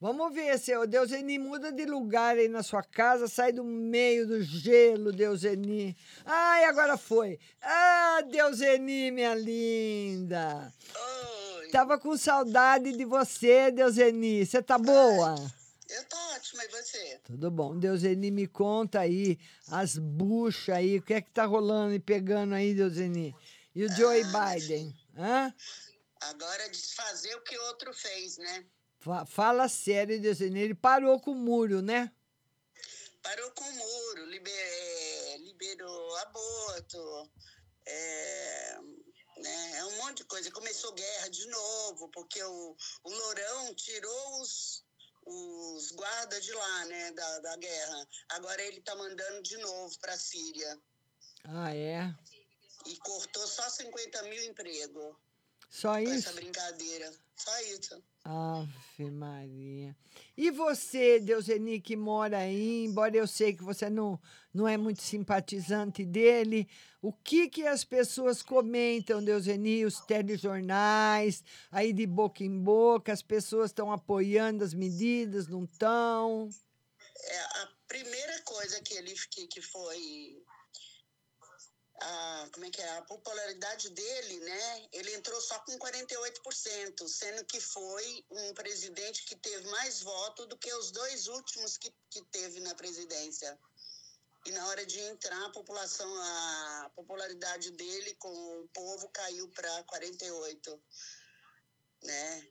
Vamos ver se o Deuseni muda de lugar aí na sua casa, sai do meio do gelo, Deuseni. Ai, agora foi. Ah, Deuseni, minha linda. Tava com saudade de você, Deuseni. Você tá boa? Eu tô ótima, e você? Tudo bom. Deuseni, me conta aí as buchas aí, o que é que tá rolando e pegando aí, Deuseni? E o Joe Biden? Hã? Agora é desfazer o que outro fez, né? Fa- Fala sério. Ele parou com o muro, né? Parou com o muro, liber- é, liberou aborto, é, né, é um monte de coisa. Começou guerra de novo, porque o, o Lourão tirou os, os guardas de lá, né, da, da guerra. Agora ele tá mandando de novo para a Síria. Ah, é? E cortou só 50 mil empregos Só isso? essa brincadeira. Só isso. Ave Maria. E você, Deuseni, que mora aí, embora eu sei que você não, não é muito simpatizante dele, o que que as pessoas comentam, Deuseni, os telejornais, aí de boca em boca, as pessoas estão apoiando as medidas, não estão? É, a primeira coisa que ele que, que foi a, como é que é a popularidade dele, né? Ele entrou só com 48%, sendo que foi um presidente que teve mais votos do que os dois últimos que, que teve na presidência. E na hora de entrar, a população, a popularidade dele com o povo caiu para 48, né?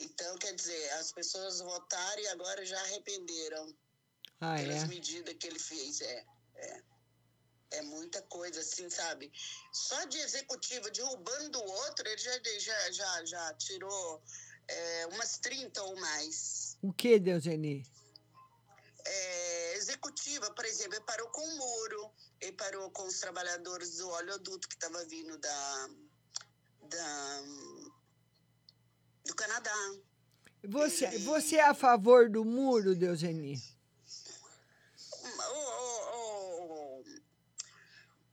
Então, quer dizer, as pessoas votaram e agora já arrependeram Ah, pelas é? medidas que ele fez. É, é. É muita coisa, assim, sabe? Só de executiva derrubando do outro, ele já, já, já, já tirou é, umas 30 ou mais. O que, Deuseni? É, executiva, por exemplo, ele parou com o muro, ele parou com os trabalhadores do oleoduto que estava vindo da, da, do Canadá. Você, você é a favor do muro, Deuseni?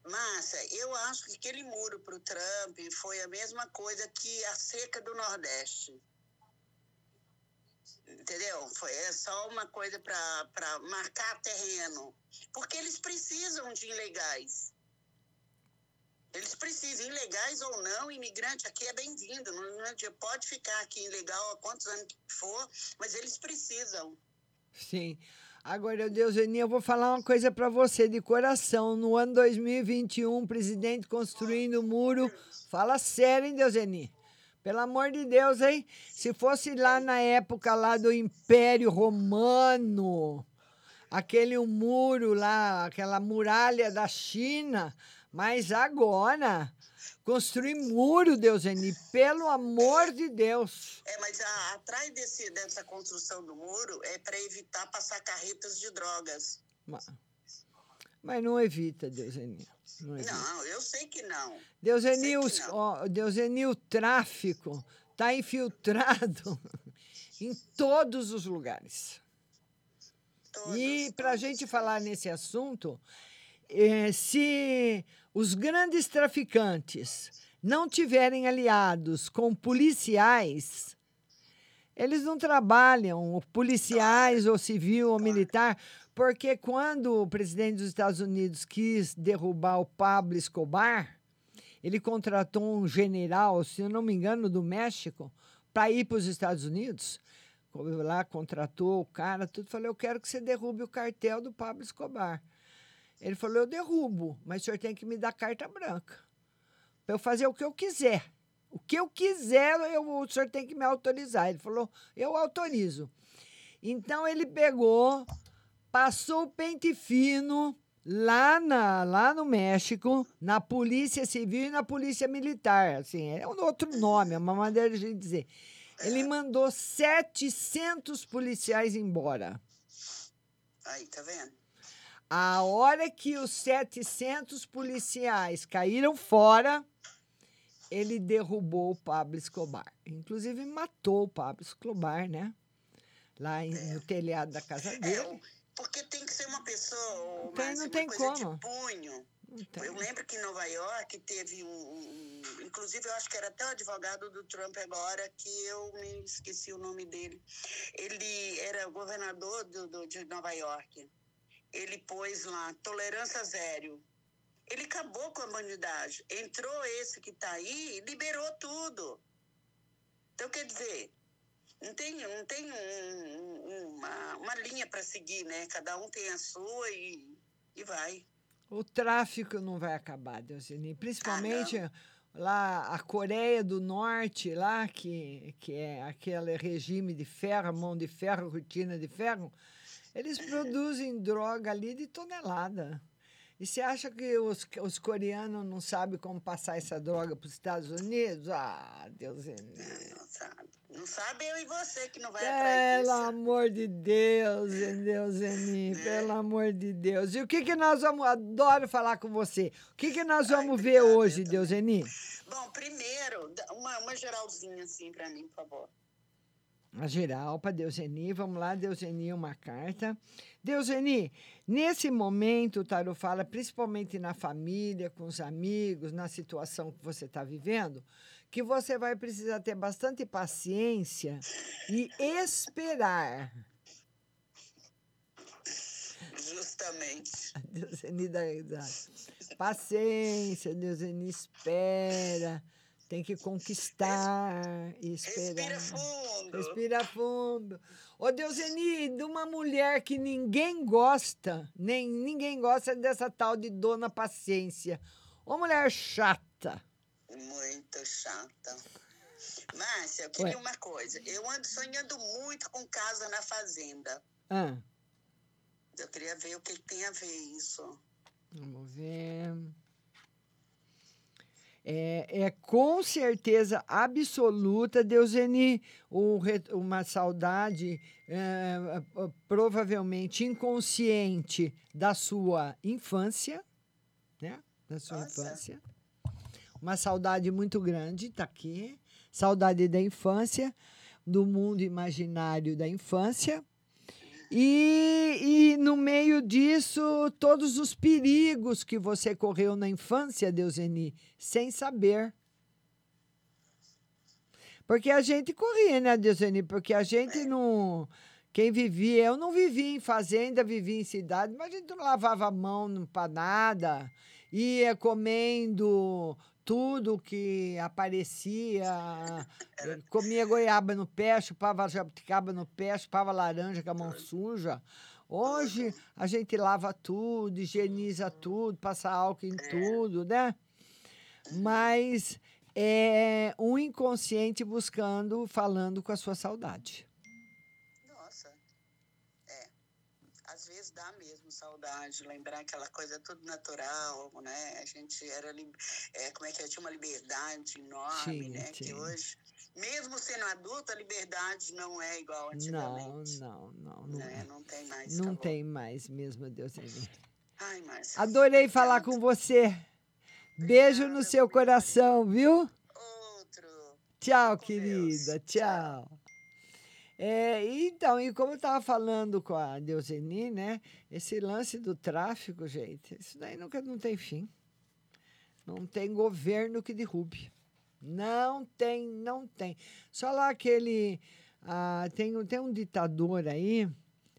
Márcia, eu acho que aquele muro para o Trump foi a mesma coisa que a seca do Nordeste. Entendeu? Foi é só uma coisa para marcar terreno. Porque eles precisam de ilegais. Eles precisam, ilegais ou não, imigrante aqui é bem-vindo. Não, pode ficar aqui ilegal há quantos anos que for, mas eles precisam. Sim. Agora, Deuseni, eu vou falar uma coisa para você de coração. No ano 2021, o presidente construindo muro. Fala sério, hein, Deuseni? Pelo amor de Deus, hein? Se fosse lá na época lá do Império Romano, aquele muro lá, aquela muralha da China, mas agora, construir muro, Deuseni, pelo amor de Deus. É, mas a, atrás desse, dessa construção do muro é para evitar passar carretas de drogas. Mas, mas não evita, Deuseni. Não, evita. não, eu sei que não. Deuseni, os, ó, Deuseni o tráfico está infiltrado em todos os lugares. Todos, e para a gente falar nesse assunto, eh, se os grandes traficantes não tiverem aliados com policiais, eles não trabalham, policiais ou civil ou militar, porque quando o presidente dos Estados Unidos quis derrubar o Pablo Escobar, ele contratou um general, se eu não me engano, do México, para ir para os Estados Unidos. Lá contratou o cara, tudo. Falei, eu quero que você derrube o cartel do Pablo Escobar. Ele falou: eu derrubo, mas o senhor tem que me dar carta branca. Para eu fazer o que eu quiser. O que eu quiser, eu, o senhor tem que me autorizar. Ele falou: eu autorizo. Então ele pegou, passou o pente fino lá, na, lá no México, na Polícia Civil e na Polícia Militar. Assim, é um outro nome, é uma maneira de dizer. Ele mandou 700 policiais embora. Aí, tá vendo? A hora que os 700 policiais caíram fora, ele derrubou o Pablo Escobar. Inclusive, matou o Pablo Escobar, né? Lá em, no telhado da casa dele. É, porque tem que ser uma pessoa, não tem, não tem como. de punho. Eu lembro que em Nova York teve um, um, Inclusive, eu acho que era até o advogado do Trump agora, que eu me esqueci o nome dele. Ele era governador do, do de Nova York ele pôs lá tolerância zero. Ele acabou com a bandidagem. Entrou esse que está aí e liberou tudo. Então, quer dizer, não tem, não tem um, uma, uma linha para seguir, né? Cada um tem a sua e, e vai. O tráfico não vai acabar, Deusini. Principalmente ah, lá a Coreia do Norte, lá que, que é aquele regime de ferro, mão de ferro, rotina de ferro eles produzem droga ali de tonelada. E você acha que os, os coreanos não sabem como passar essa droga para os Estados Unidos? Ah, Deus é Não sabe. Não sabe eu e você que não vai Pelo atrás disso. amor de Deus, Deus Eni, é. pelo amor de Deus. E o que, que nós vamos. Adoro falar com você. O que, que nós vamos Ai, ver hoje, Deus Eni? Bom, primeiro, uma, uma geralzinha assim para mim, por favor a geral para Deuseni. Vamos lá, Deuseni, uma carta. Deuseni, nesse momento, o Tarot fala principalmente na família, com os amigos, na situação que você está vivendo, que você vai precisar ter bastante paciência e esperar. Justamente. Deuseni dá risada. Paciência, Deuseni espera tem que conquistar e esperar. Respira fundo. Respira fundo. Ô, Deuseni, de uma mulher que ninguém gosta, nem ninguém gosta dessa tal de dona paciência. Ô, mulher chata. Muito chata. Márcia, eu queria Ué. uma coisa. Eu ando sonhando muito com casa na fazenda. Ah. Eu queria ver o que tem a ver isso. Vamos ver é, é com certeza absoluta, Deuseni, um, uma saudade é, provavelmente inconsciente da sua infância, né? Da sua Nossa. infância. Uma saudade muito grande, está aqui. Saudade da infância, do mundo imaginário da infância. E, E, no meio disso, todos os perigos que você correu na infância, Deuseni, sem saber. Porque a gente corria, né, Deuseni? Porque a gente não. Quem vivia, eu não vivia em fazenda, vivia em cidade, mas a gente não lavava a mão para nada, ia comendo tudo que aparecia, comia goiaba no pé, chupava jabuticaba no pé, chupava laranja com a mão suja. Hoje a gente lava tudo, higieniza tudo, passa álcool em tudo, né? Mas é um inconsciente buscando, falando com a sua saudade. Nossa, é. Às vezes dá mesmo saudade, lembrar aquela coisa tudo natural, né? A gente era, é, como é que é? Tinha uma liberdade enorme, né? Que hoje, mesmo sendo adulta, a liberdade não é igual Não, antigamente. não, não, não. né? é. Não tem mais. Não acabou. tem mais mesmo, Deus Ai, Márcia. Adorei falar com você. Beijo no seu coração, viu? Tchau, querida. Tchau. É, então, e como eu estava falando com a Deuseni, né? Esse lance do tráfico, gente, isso daí nunca não tem fim. Não tem governo que derrube. Não tem, não tem. Só lá aquele. ah, tem, tem um ditador aí,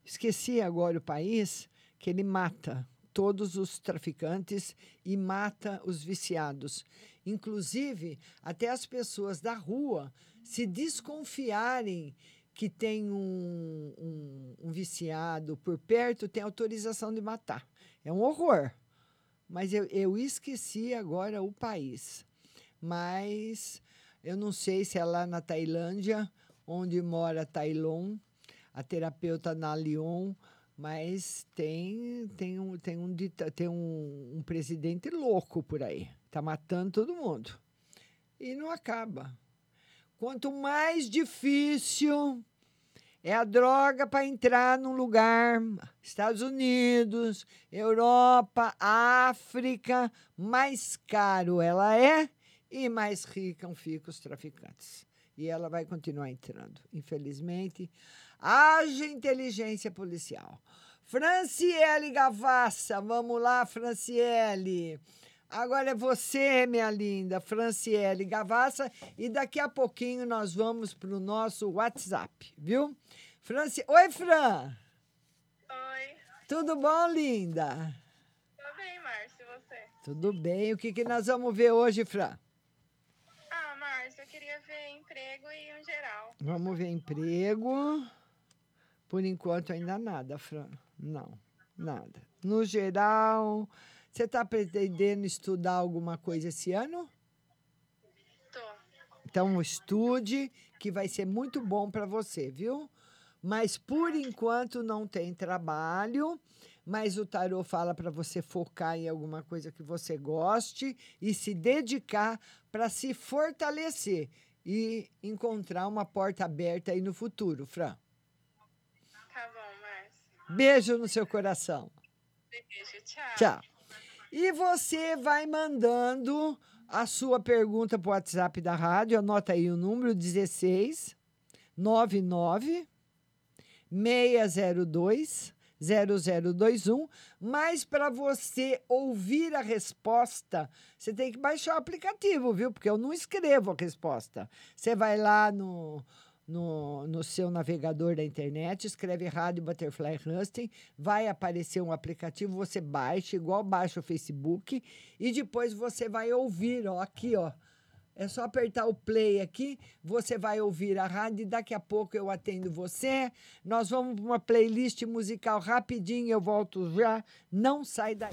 esqueci agora o país, que ele mata todos os traficantes e mata os viciados. Inclusive, até as pessoas da rua, se desconfiarem que tem um, um, um viciado por perto, tem autorização de matar. É um horror. Mas eu, eu esqueci agora o país. Mas eu não sei se é lá na Tailândia, onde mora Tailon, a terapeuta na Lyon, mas tem, tem, um, tem, um, tem um, um presidente louco por aí. Está matando todo mundo. E não acaba. Quanto mais difícil é a droga para entrar num lugar, Estados Unidos, Europa, África, mais caro ela é e mais ricam ficam os traficantes. E ela vai continuar entrando. Infelizmente, haja inteligência policial. Franciele Gavassa, vamos lá, Franciele. Agora é você, minha linda, Franciele Gavassa, e daqui a pouquinho nós vamos para o nosso WhatsApp, viu? Franci... Oi, Fran! Oi, Tudo bom, linda? tudo bem, Márcio, e você? Tudo bem. O que, que nós vamos ver hoje, Fran? Ah, Márcio, eu queria ver emprego e um geral. Vamos ver emprego. Por enquanto, ainda nada, Fran. Não, nada. No geral, você está pretendendo estudar alguma coisa esse ano? Tô. Então, estude, que vai ser muito bom para você, viu? Mas, por enquanto, não tem trabalho. Mas o tarô fala para você focar em alguma coisa que você goste e se dedicar para se fortalecer e encontrar uma porta aberta aí no futuro, Fran. Tá bom, Márcio. Beijo no seu coração. Beijo, tchau. Tchau. E você vai mandando a sua pergunta para o WhatsApp da rádio. Anota aí o número 16 99 602 0021. Mas para você ouvir a resposta, você tem que baixar o aplicativo, viu? Porque eu não escrevo a resposta. Você vai lá no, no, no seu navegador da internet, escreve Rádio Butterfly Husting, vai aparecer um aplicativo, você baixa, igual baixa o Facebook, e depois você vai ouvir, ó, aqui, ó. É só apertar o play aqui, você vai ouvir a rádio e daqui a pouco eu atendo você. Nós vamos para uma playlist musical rapidinho, eu volto já. Não sai daí.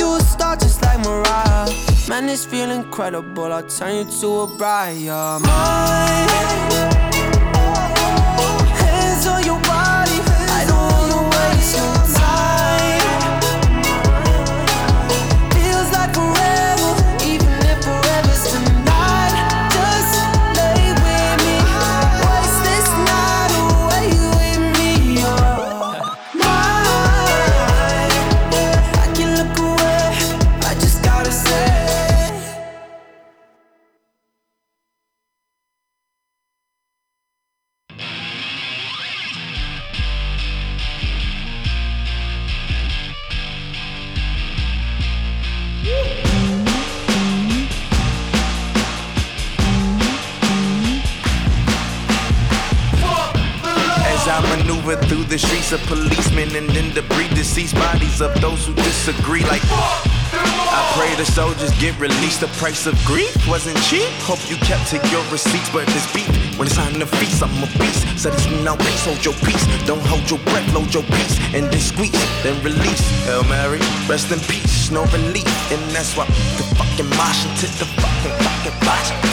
you a star just like Mariah. Man, this feel incredible. I'll turn you to a bride. You're mine. Of policemen and then debris deceased bodies of those who disagree. Like, I pray the soldiers get released. The price of grief wasn't cheap. Hope you kept to your receipts, but this beat when it's time to feast, I'm a beast. So this now peace, hold your peace. Don't hold your breath, load your peace, and then squeeze, then release. Hail Mary, rest in peace, no relief, and that's why the fucking mosh into the fucking fucking box.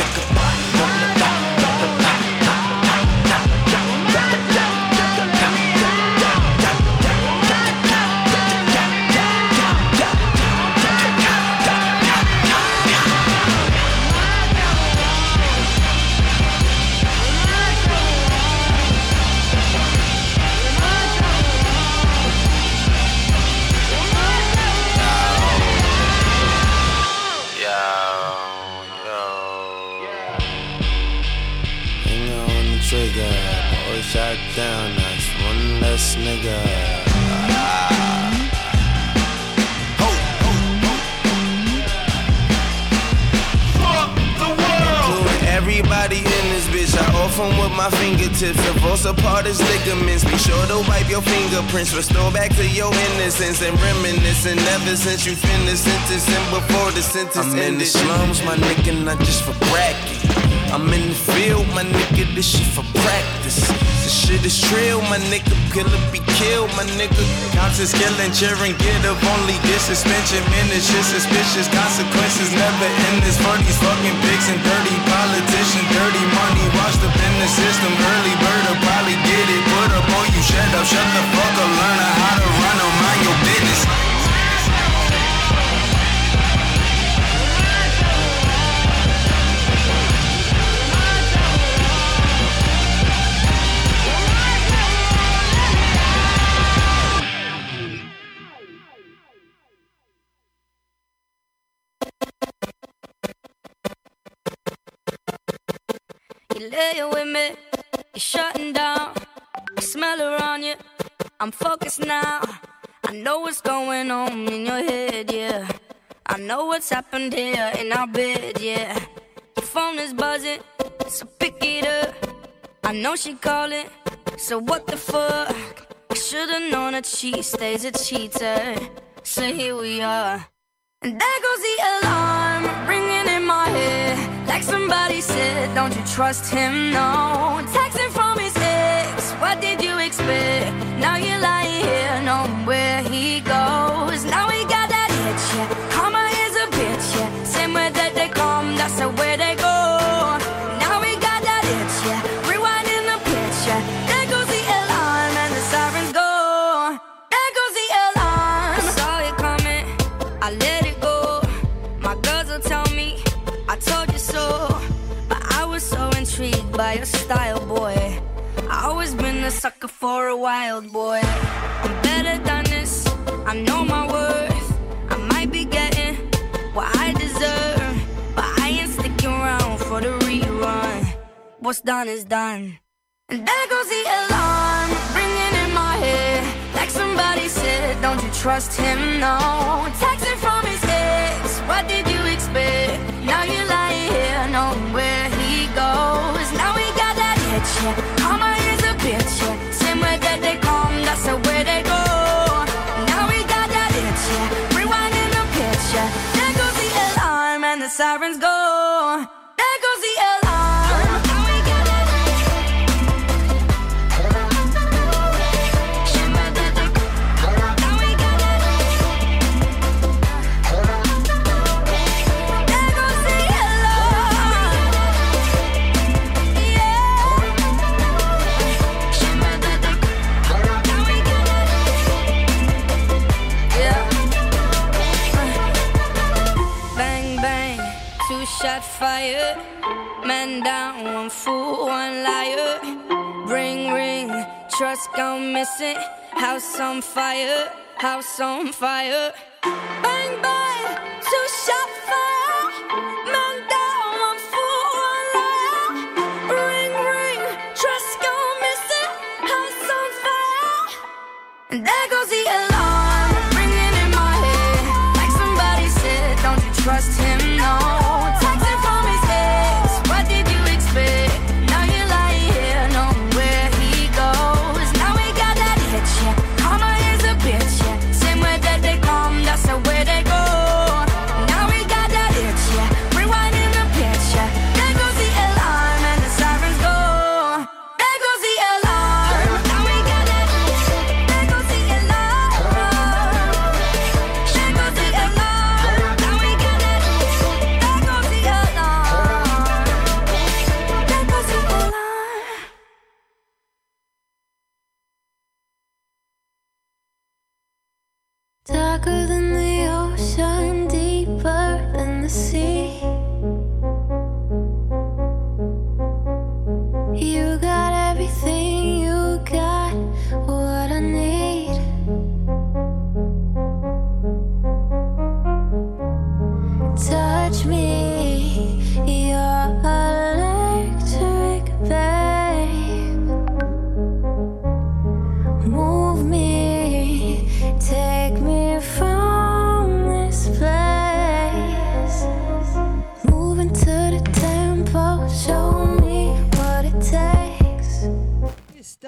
Divorce apart ligaments. Be sure to wipe your fingerprints. Restore back to your innocence and reminiscing. Ever since you finished sentencing before the sentence I'm in the slums, my nigga, not just for bragging. I'm in the field, my nigga, this shit for practice. Shit is trill, my nigga, killer be killed, my nigga. Is killing, cheering, get up, only get suspension. This shit suspicious, consequences never end this for these fucking pigs and dirty politicians. Dirty money washed up in the system. Early bird will probably get it, put up on you, shut up, shut the fuck up, learn how to run them, mind your business. You lay with me, you're shutting down. I smell around you, I'm focused now. I know what's going on in your head, yeah. I know what's happened here in our bed, yeah. Your phone is buzzing, so pick it up. I know she calling, so what the fuck? I should've known that she stays a cheater. So here we are. And there goes the alarm ringing in my head. Like somebody said, don't you trust him? No. Texting from his ex, what did you expect? Now you're lying here, knowing where he goes. For a wild boy. I'm better than this, I know my worth. I might be getting what I deserve, but I ain't sticking around for the rerun. What's done is done. And there goes the alarm ringing in my head. Like somebody said, don't you trust him? No. Texting from his ex, what did you expect? Now you're lying here, knowing where he goes. Now we got that itch, yeah. Karma is a bitch, the way they go. Now we got that itch. Rewinding the picture. There goes the alarm and the sirens go. Man down, one fool, one liar. Ring ring, trust gone missing. House on fire, house on fire. Bang bang, two shot fire. Man down, one fool, one liar. Ring ring, trust gone missing. House on fire.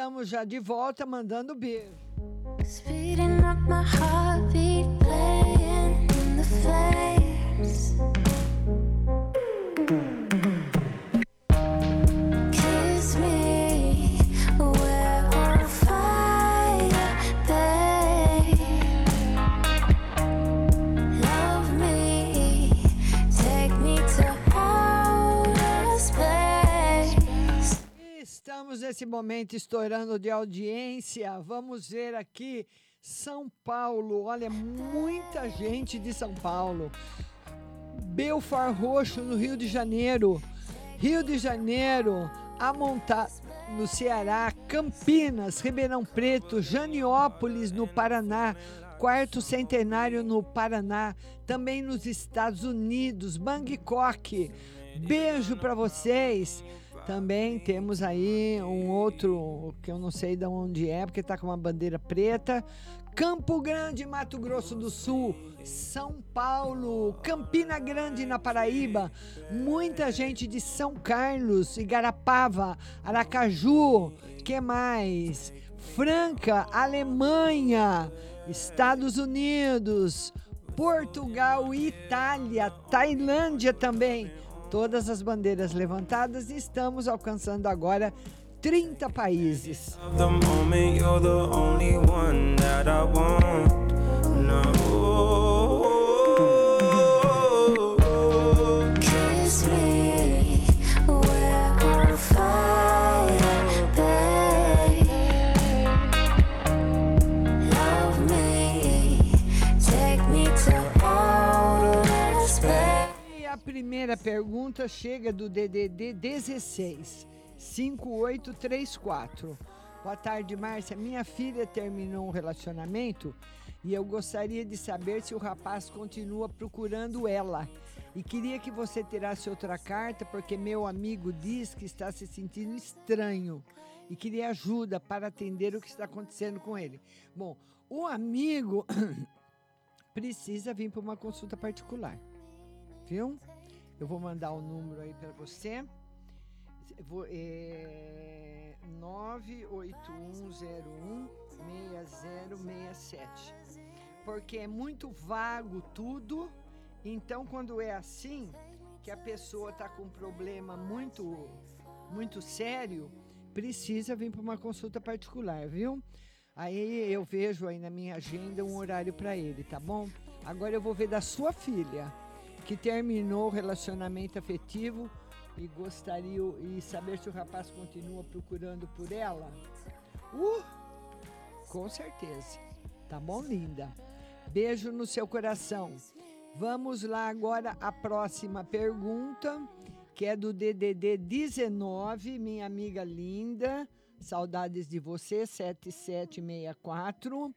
Estamos já de volta mandando beijo. Estamos nesse momento estourando de audiência. Vamos ver aqui São Paulo. Olha, muita gente de São Paulo. Belfar Roxo, no Rio de Janeiro. Rio de Janeiro, Amonta, no Ceará. Campinas, Ribeirão Preto, Janiópolis, no Paraná. Quarto Centenário, no Paraná. Também nos Estados Unidos, Bangkok. Beijo para vocês. Também temos aí um outro que eu não sei de onde é, porque tá com uma bandeira preta. Campo Grande, Mato Grosso do Sul, São Paulo, Campina Grande, na Paraíba, muita gente de São Carlos, Igarapava, Aracaju, que mais? Franca, Alemanha, Estados Unidos, Portugal, Itália, Tailândia também. Todas as bandeiras levantadas e estamos alcançando agora 30 países. Primeira pergunta chega do DDD 16 5834. Boa tarde, Márcia. Minha filha terminou um relacionamento e eu gostaria de saber se o rapaz continua procurando ela. E queria que você tirasse outra carta, porque meu amigo diz que está se sentindo estranho e queria ajuda para atender o que está acontecendo com ele. Bom, o amigo precisa vir para uma consulta particular, viu? Eu vou mandar o número aí para você. Vou, é, 981016067. Porque é muito vago tudo. Então, quando é assim, que a pessoa está com um problema muito, muito sério, precisa vir para uma consulta particular, viu? Aí eu vejo aí na minha agenda um horário para ele, tá bom? Agora eu vou ver da sua filha, que terminou o relacionamento afetivo e gostaria e saber se o rapaz continua procurando por ela. Uh! Com certeza. Tá bom, linda? Beijo no seu coração. Vamos lá agora a próxima pergunta, que é do DDD 19, minha amiga linda. Saudades de você, 7764.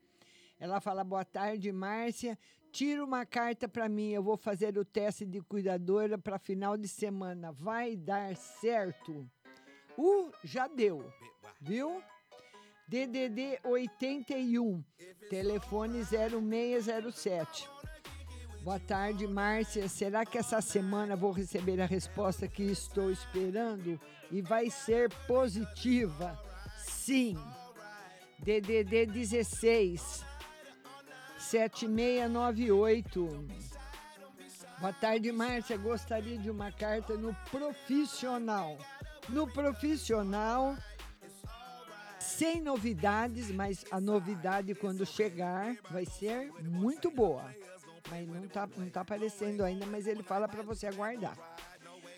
Ela fala: "Boa tarde, Márcia. Tira uma carta para mim. Eu vou fazer o teste de cuidadora para final de semana. Vai dar certo?" Uh, já deu. Viu? DDD 81, telefone 0607. Boa tarde, Márcia. Será que essa semana vou receber a resposta que estou esperando e vai ser positiva? Sim. DDD 16 7698. Boa tarde, Márcia. Gostaria de uma carta no profissional. No profissional, sem novidades, mas a novidade quando chegar vai ser muito boa. Mas não tá, não tá aparecendo ainda, mas ele fala para você aguardar.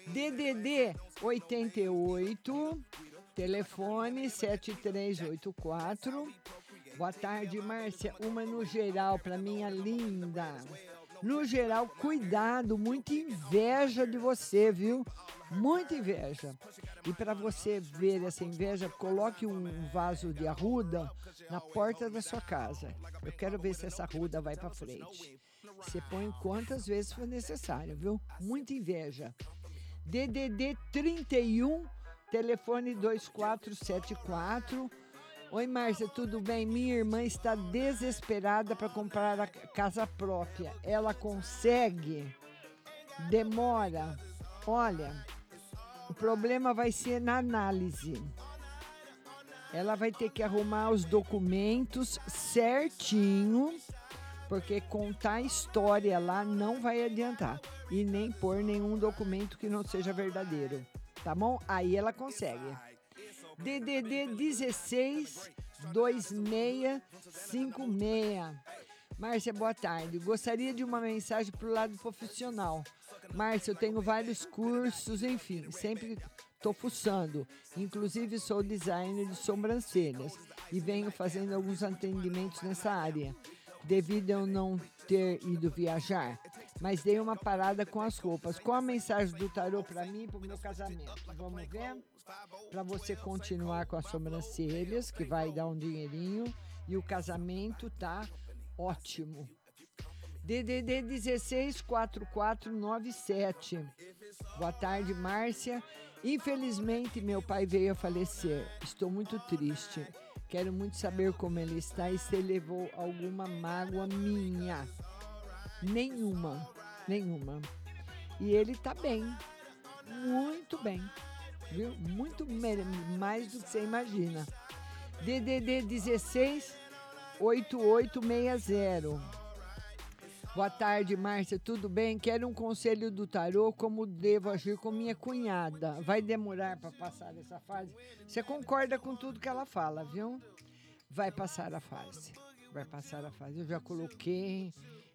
DDD 88, telefone 7384. Boa tarde, Márcia. Uma no geral para minha linda. No geral, cuidado, muita inveja de você, viu? Muita inveja. E para você ver essa inveja, coloque um vaso de arruda na porta da sua casa. Eu quero ver se essa arruda vai para frente. Você põe quantas vezes for necessário, viu? Muita inveja. DDD 31, telefone 2474. Oi, Márcia, tudo bem? Minha irmã está desesperada para comprar a casa própria. Ela consegue? Demora. Olha, o problema vai ser na análise. Ela vai ter que arrumar os documentos certinho, porque contar história lá não vai adiantar. E nem pôr nenhum documento que não seja verdadeiro. Tá bom? Aí ela consegue. DDD 16 2656. Márcia, boa tarde. Gostaria de uma mensagem para o lado profissional. Márcia, eu tenho vários cursos, enfim, sempre estou fuçando. Inclusive, sou designer de sobrancelhas e venho fazendo alguns atendimentos nessa área, devido a eu não ter ido viajar. Mas dei uma parada com as roupas. Qual a mensagem do tarô para mim e para o meu casamento? Vamos ver? Para você continuar com as sobrancelhas, que vai dar um dinheirinho, e o casamento tá ótimo. DDD 164497. Boa tarde, Márcia. Infelizmente, meu pai veio a falecer. Estou muito triste. Quero muito saber como ele está e se levou alguma mágoa minha. Nenhuma, nenhuma. E ele tá bem, muito bem, viu? Muito mais do que você imagina. DDD 16 8860. Boa tarde, Márcia. Tudo bem? Quero um conselho do tarô como devo agir com minha cunhada. Vai demorar para passar essa fase? Você concorda com tudo que ela fala, viu? Vai passar a fase. Vai passar a fase. Eu já coloquei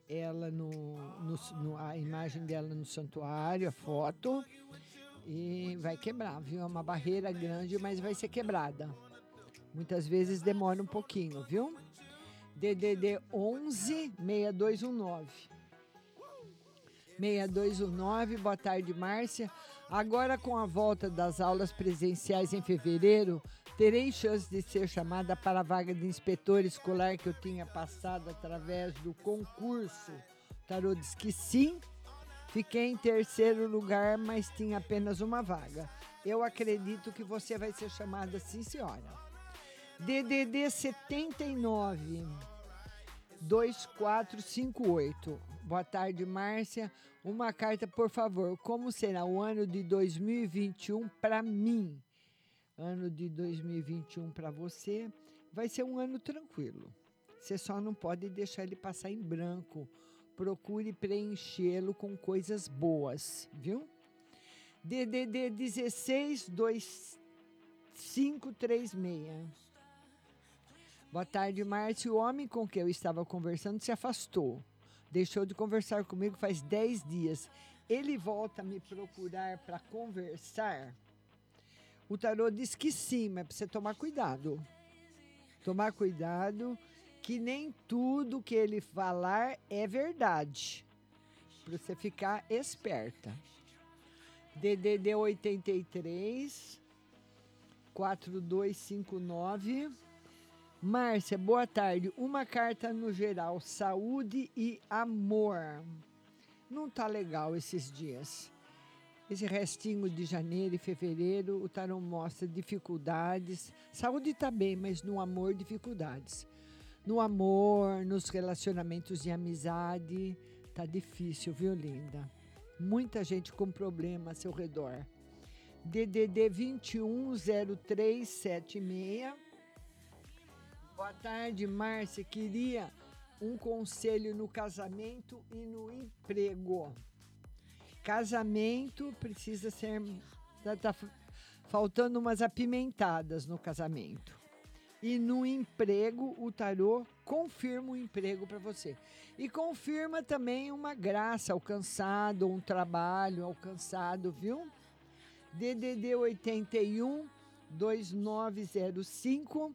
ela no, no, no a imagem dela no santuário, a foto, e vai quebrar, viu? É uma barreira grande, mas vai ser quebrada. Muitas vezes demora um pouquinho, viu? DDD 11 6219. 6219, boa tarde, Márcia. Agora, com a volta das aulas presenciais em fevereiro, terei chance de ser chamada para a vaga de inspetor escolar que eu tinha passado através do concurso. Tarô diz que sim. Fiquei em terceiro lugar, mas tinha apenas uma vaga. Eu acredito que você vai ser chamada sim, senhora. DDD 79 2458. Boa tarde, Márcia. Uma carta, por favor. Como será o ano de 2021 para mim? Ano de 2021 para você vai ser um ano tranquilo. Você só não pode deixar ele passar em branco. Procure preenchê-lo com coisas boas, viu? DDD 16 2536. Boa tarde, Márcio. O homem com quem eu estava conversando se afastou. Deixou de conversar comigo faz 10 dias. Ele volta a me procurar para conversar. O tarô diz que sim, mas precisa tomar cuidado. Tomar cuidado que nem tudo que ele falar é verdade. Para você ficar esperta. DDD 83 4259 Márcia, boa tarde. Uma carta no geral, saúde e amor. Não tá legal esses dias. Esse restinho de janeiro e fevereiro, o tarô mostra dificuldades. Saúde tá bem, mas no amor, dificuldades. No amor, nos relacionamentos de amizade, tá difícil, viu, linda? Muita gente com problema a seu redor. DDD 210376 Boa tarde, Márcia. Queria um conselho no casamento e no emprego. Casamento precisa ser. Tá, tá faltando umas apimentadas no casamento. E no emprego, o tarô confirma o emprego para você. E confirma também uma graça alcançado, um trabalho alcançado, viu? DDD 81 2905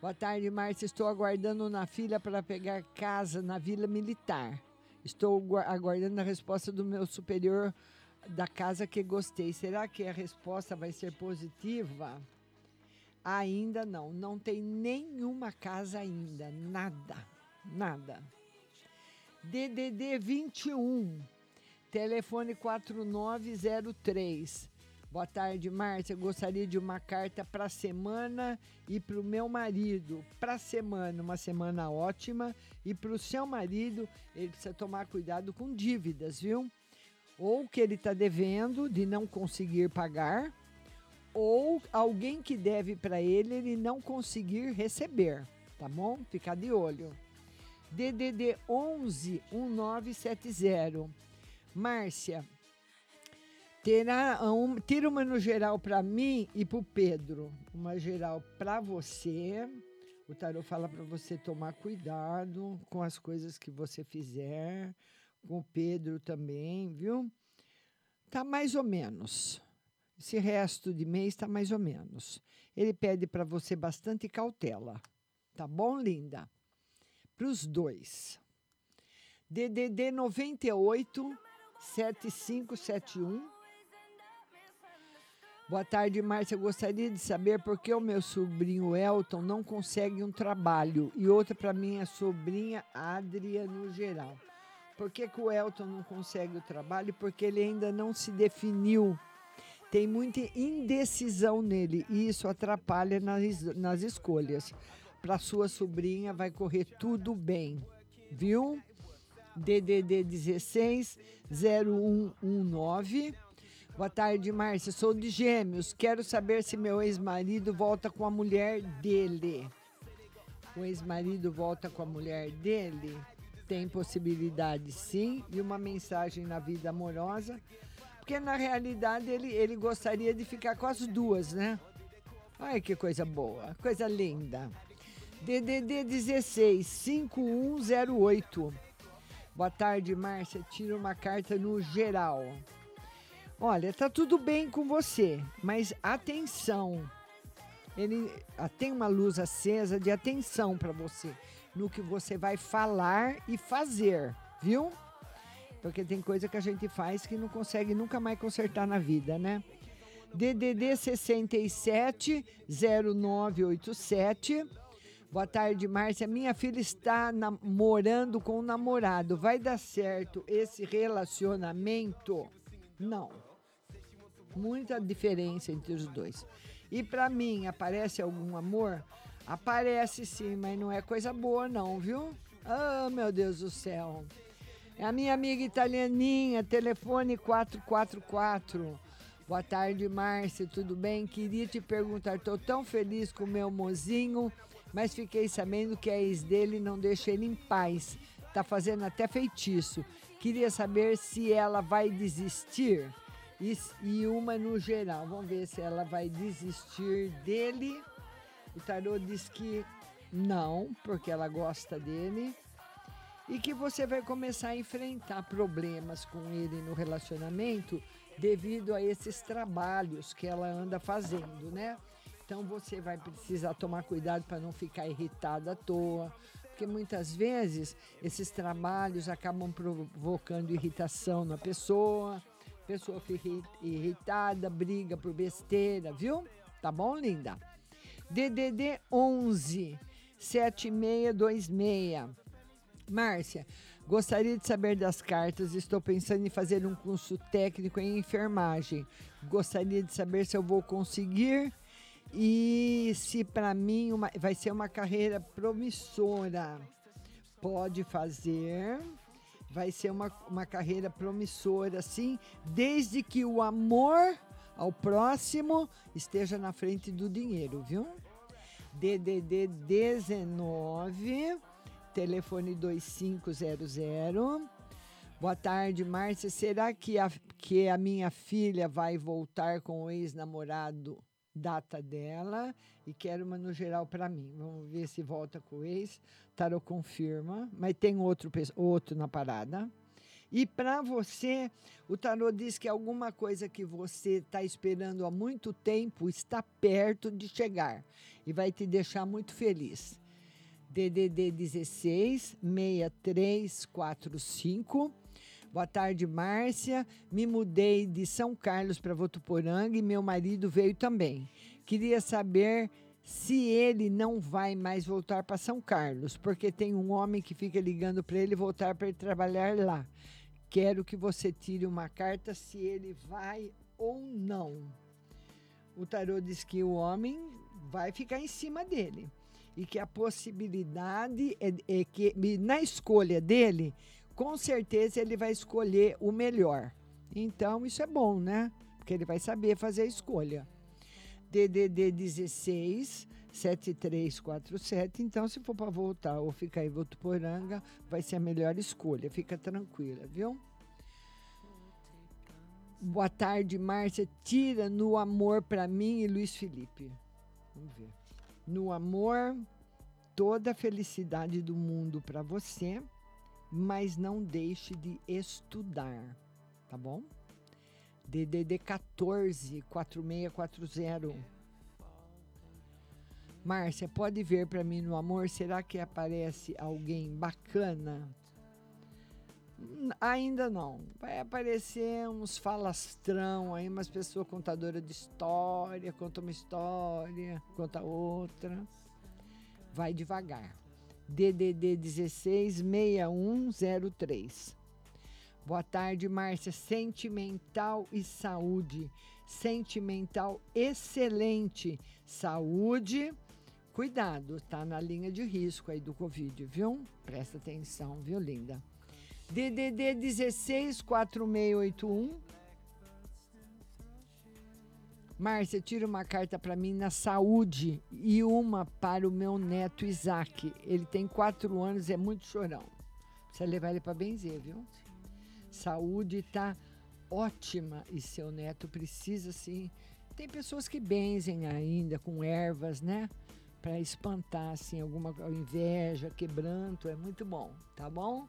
Boa tarde, Márcia. Estou aguardando na fila para pegar casa na Vila Militar. Estou aguardando a resposta do meu superior da casa que gostei. Será que a resposta vai ser positiva? Ainda não. Não tem nenhuma casa ainda. Nada. Nada. DDD 21, telefone 4903. Boa tarde, Márcia. Gostaria de uma carta para a semana e para o meu marido. Para a semana, uma semana ótima. E para o seu marido, ele precisa tomar cuidado com dívidas, viu? Ou que ele está devendo de não conseguir pagar, ou alguém que deve para ele, ele não conseguir receber, tá bom? Ficar de olho. DDD 11 1970. Márcia, Terá um, tira uma no geral para mim e para o Pedro. Uma geral para você. O tarot fala para você tomar cuidado com as coisas que você fizer. Com o Pedro também, viu? Tá mais ou menos. Esse resto de mês tá mais ou menos. Ele pede para você bastante cautela. Tá bom, linda? Para os dois. DDD 98 7571 Boa tarde, Márcia. Gostaria de saber por que o meu sobrinho Elton não consegue um trabalho e outra para minha sobrinha Adria no geral. Por que, que o Elton não consegue o trabalho? Porque ele ainda não se definiu. Tem muita indecisão nele e isso atrapalha nas, nas escolhas. Para sua sobrinha vai correr tudo bem, viu? DDD 16 0119 Boa tarde, Márcia. Sou de Gêmeos. Quero saber se meu ex-marido volta com a mulher dele. O ex-marido volta com a mulher dele. tem possibilidade sim, e uma mensagem na vida amorosa, porque na realidade ele, ele gostaria de ficar com as duas, né? Ai, que coisa boa, coisa linda. DDD 16 5108. Boa tarde, Márcia. Tira uma carta no geral. Olha, tá tudo bem com você, mas atenção. Ele ah, tem uma luz acesa de atenção para você no que você vai falar e fazer, viu? Porque tem coisa que a gente faz que não consegue nunca mais consertar na vida, né? DDD 67 0987. Boa tarde, Márcia. Minha filha está namorando com um namorado. Vai dar certo esse relacionamento? Não. Muita diferença entre os dois. E para mim, aparece algum amor? Aparece sim, mas não é coisa boa não, viu? Ah, meu Deus do céu. É a minha amiga italianinha, telefone 444. Boa tarde, Márcia, tudo bem? Queria te perguntar, estou tão feliz com o meu mozinho, mas fiquei sabendo que a ex dele não deixa ele em paz. Tá fazendo até feitiço. Queria saber se ela vai desistir. E, e uma no geral. Vamos ver se ela vai desistir dele. O tarô diz que não, porque ela gosta dele. E que você vai começar a enfrentar problemas com ele no relacionamento devido a esses trabalhos que ela anda fazendo, né? Então você vai precisar tomar cuidado para não ficar irritada à toa, porque muitas vezes esses trabalhos acabam provocando irritação na pessoa, pessoa fica irritada, briga por besteira, viu? Tá bom, linda? DDD 11 7626. Márcia, gostaria de saber das cartas. Estou pensando em fazer um curso técnico em enfermagem. Gostaria de saber se eu vou conseguir e se para mim uma, vai ser uma carreira promissora. Pode fazer. Vai ser uma, uma carreira promissora, sim, desde que o amor ao próximo esteja na frente do dinheiro, viu? DDD 19 telefone 2500. Boa tarde, Márcia. Será que a, que a minha filha vai voltar com o ex-namorado? Data dela e quero uma no geral para mim. Vamos ver se volta com o ex. Tarot confirma, mas tem outro, outro na parada. E para você, o tarot diz que alguma coisa que você está esperando há muito tempo está perto de chegar e vai te deixar muito feliz. DDD 16 6345. Boa tarde, Márcia. Me mudei de São Carlos para Votuporanga e meu marido veio também. Queria saber se ele não vai mais voltar para São Carlos, porque tem um homem que fica ligando para ele voltar para trabalhar lá. Quero que você tire uma carta se ele vai ou não. O tarô diz que o homem vai ficar em cima dele e que a possibilidade é, é que na escolha dele, com certeza ele vai escolher o melhor. Então isso é bom, né? Porque ele vai saber fazer a escolha. DDD 16 7347. Então, se for para voltar ou ficar em Votuporanga, vai ser a melhor escolha. Fica tranquila, viu? Boa tarde, Márcia. Tira no amor para mim e Luiz Felipe. Vamos ver no amor, toda a felicidade do mundo para você, mas não deixe de estudar, tá bom? DDD 14 4640. Márcia, pode ver para mim no amor, será que aparece alguém bacana? Ainda não. Vai aparecer uns falastrão aí, umas pessoas contadoras de história, conta uma história, conta outra. Vai devagar. DDD 16 6103. Boa tarde, Márcia. Sentimental e saúde. Sentimental excelente. Saúde. Cuidado, tá na linha de risco aí do Covid, viu? Presta atenção, viu, linda? DDD 16 4681. Márcia, tira uma carta para mim na saúde e uma para o meu neto Isaac. Ele tem quatro anos, é muito chorão. Precisa levar ele para benzer, viu? Saúde tá ótima e seu neto precisa sim. Tem pessoas que benzem ainda com ervas, né? Para espantar assim alguma inveja, quebranto, é muito bom, tá bom?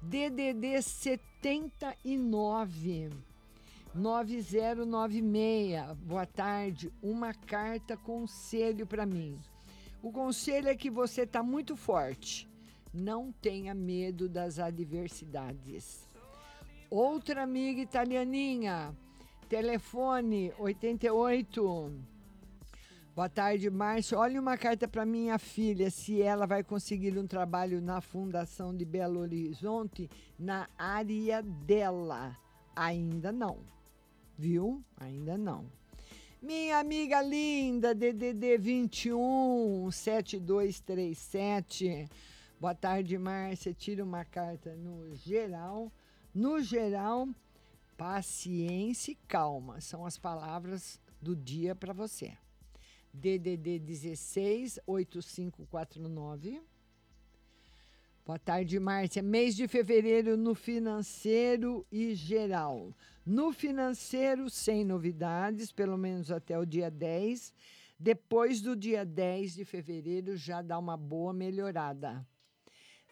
DDD 79 9096. Boa tarde. Uma carta conselho para mim. O conselho é que você está muito forte. Não tenha medo das adversidades. Outra amiga italianinha. Telefone 88. Boa tarde, Márcio. Olha uma carta para minha filha, se ela vai conseguir um trabalho na Fundação de Belo Horizonte, na área dela. Ainda não. Viu? Ainda não. Minha amiga linda, DDD 21 7237. Boa tarde, Márcia. Tira uma carta no geral. No geral, paciência e calma são as palavras do dia para você. DDD 16 8549. Boa tarde, Márcia. Mês de fevereiro no financeiro e geral. No financeiro, sem novidades, pelo menos até o dia 10. Depois do dia 10 de fevereiro, já dá uma boa melhorada.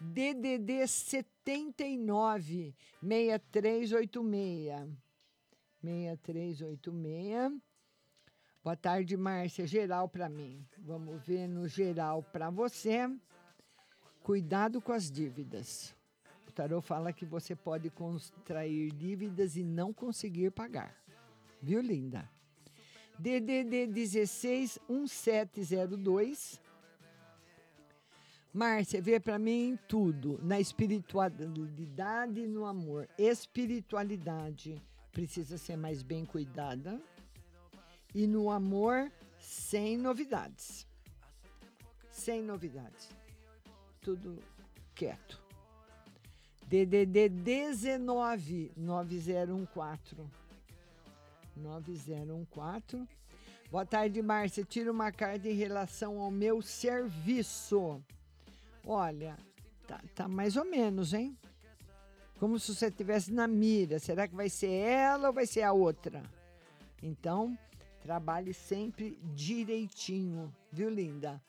DDD 79 6386. 6386. Boa tarde, Márcia. Geral para mim. Vamos ver no geral para você. Cuidado com as dívidas. Tarô fala que você pode contrair dívidas e não conseguir pagar. Viu, linda? DDD 16 1702. Márcia, vê para mim tudo, na espiritualidade e no amor. Espiritualidade precisa ser mais bem cuidada e no amor sem novidades. Sem novidades. Tudo quieto. DDD 19 9014. 9014. Boa tarde, Márcia. Tira uma carta em relação ao meu serviço. Olha, tá, tá mais ou menos, hein? Como se você estivesse na mira. Será que vai ser ela ou vai ser a outra? Então, trabalhe sempre direitinho, viu, linda?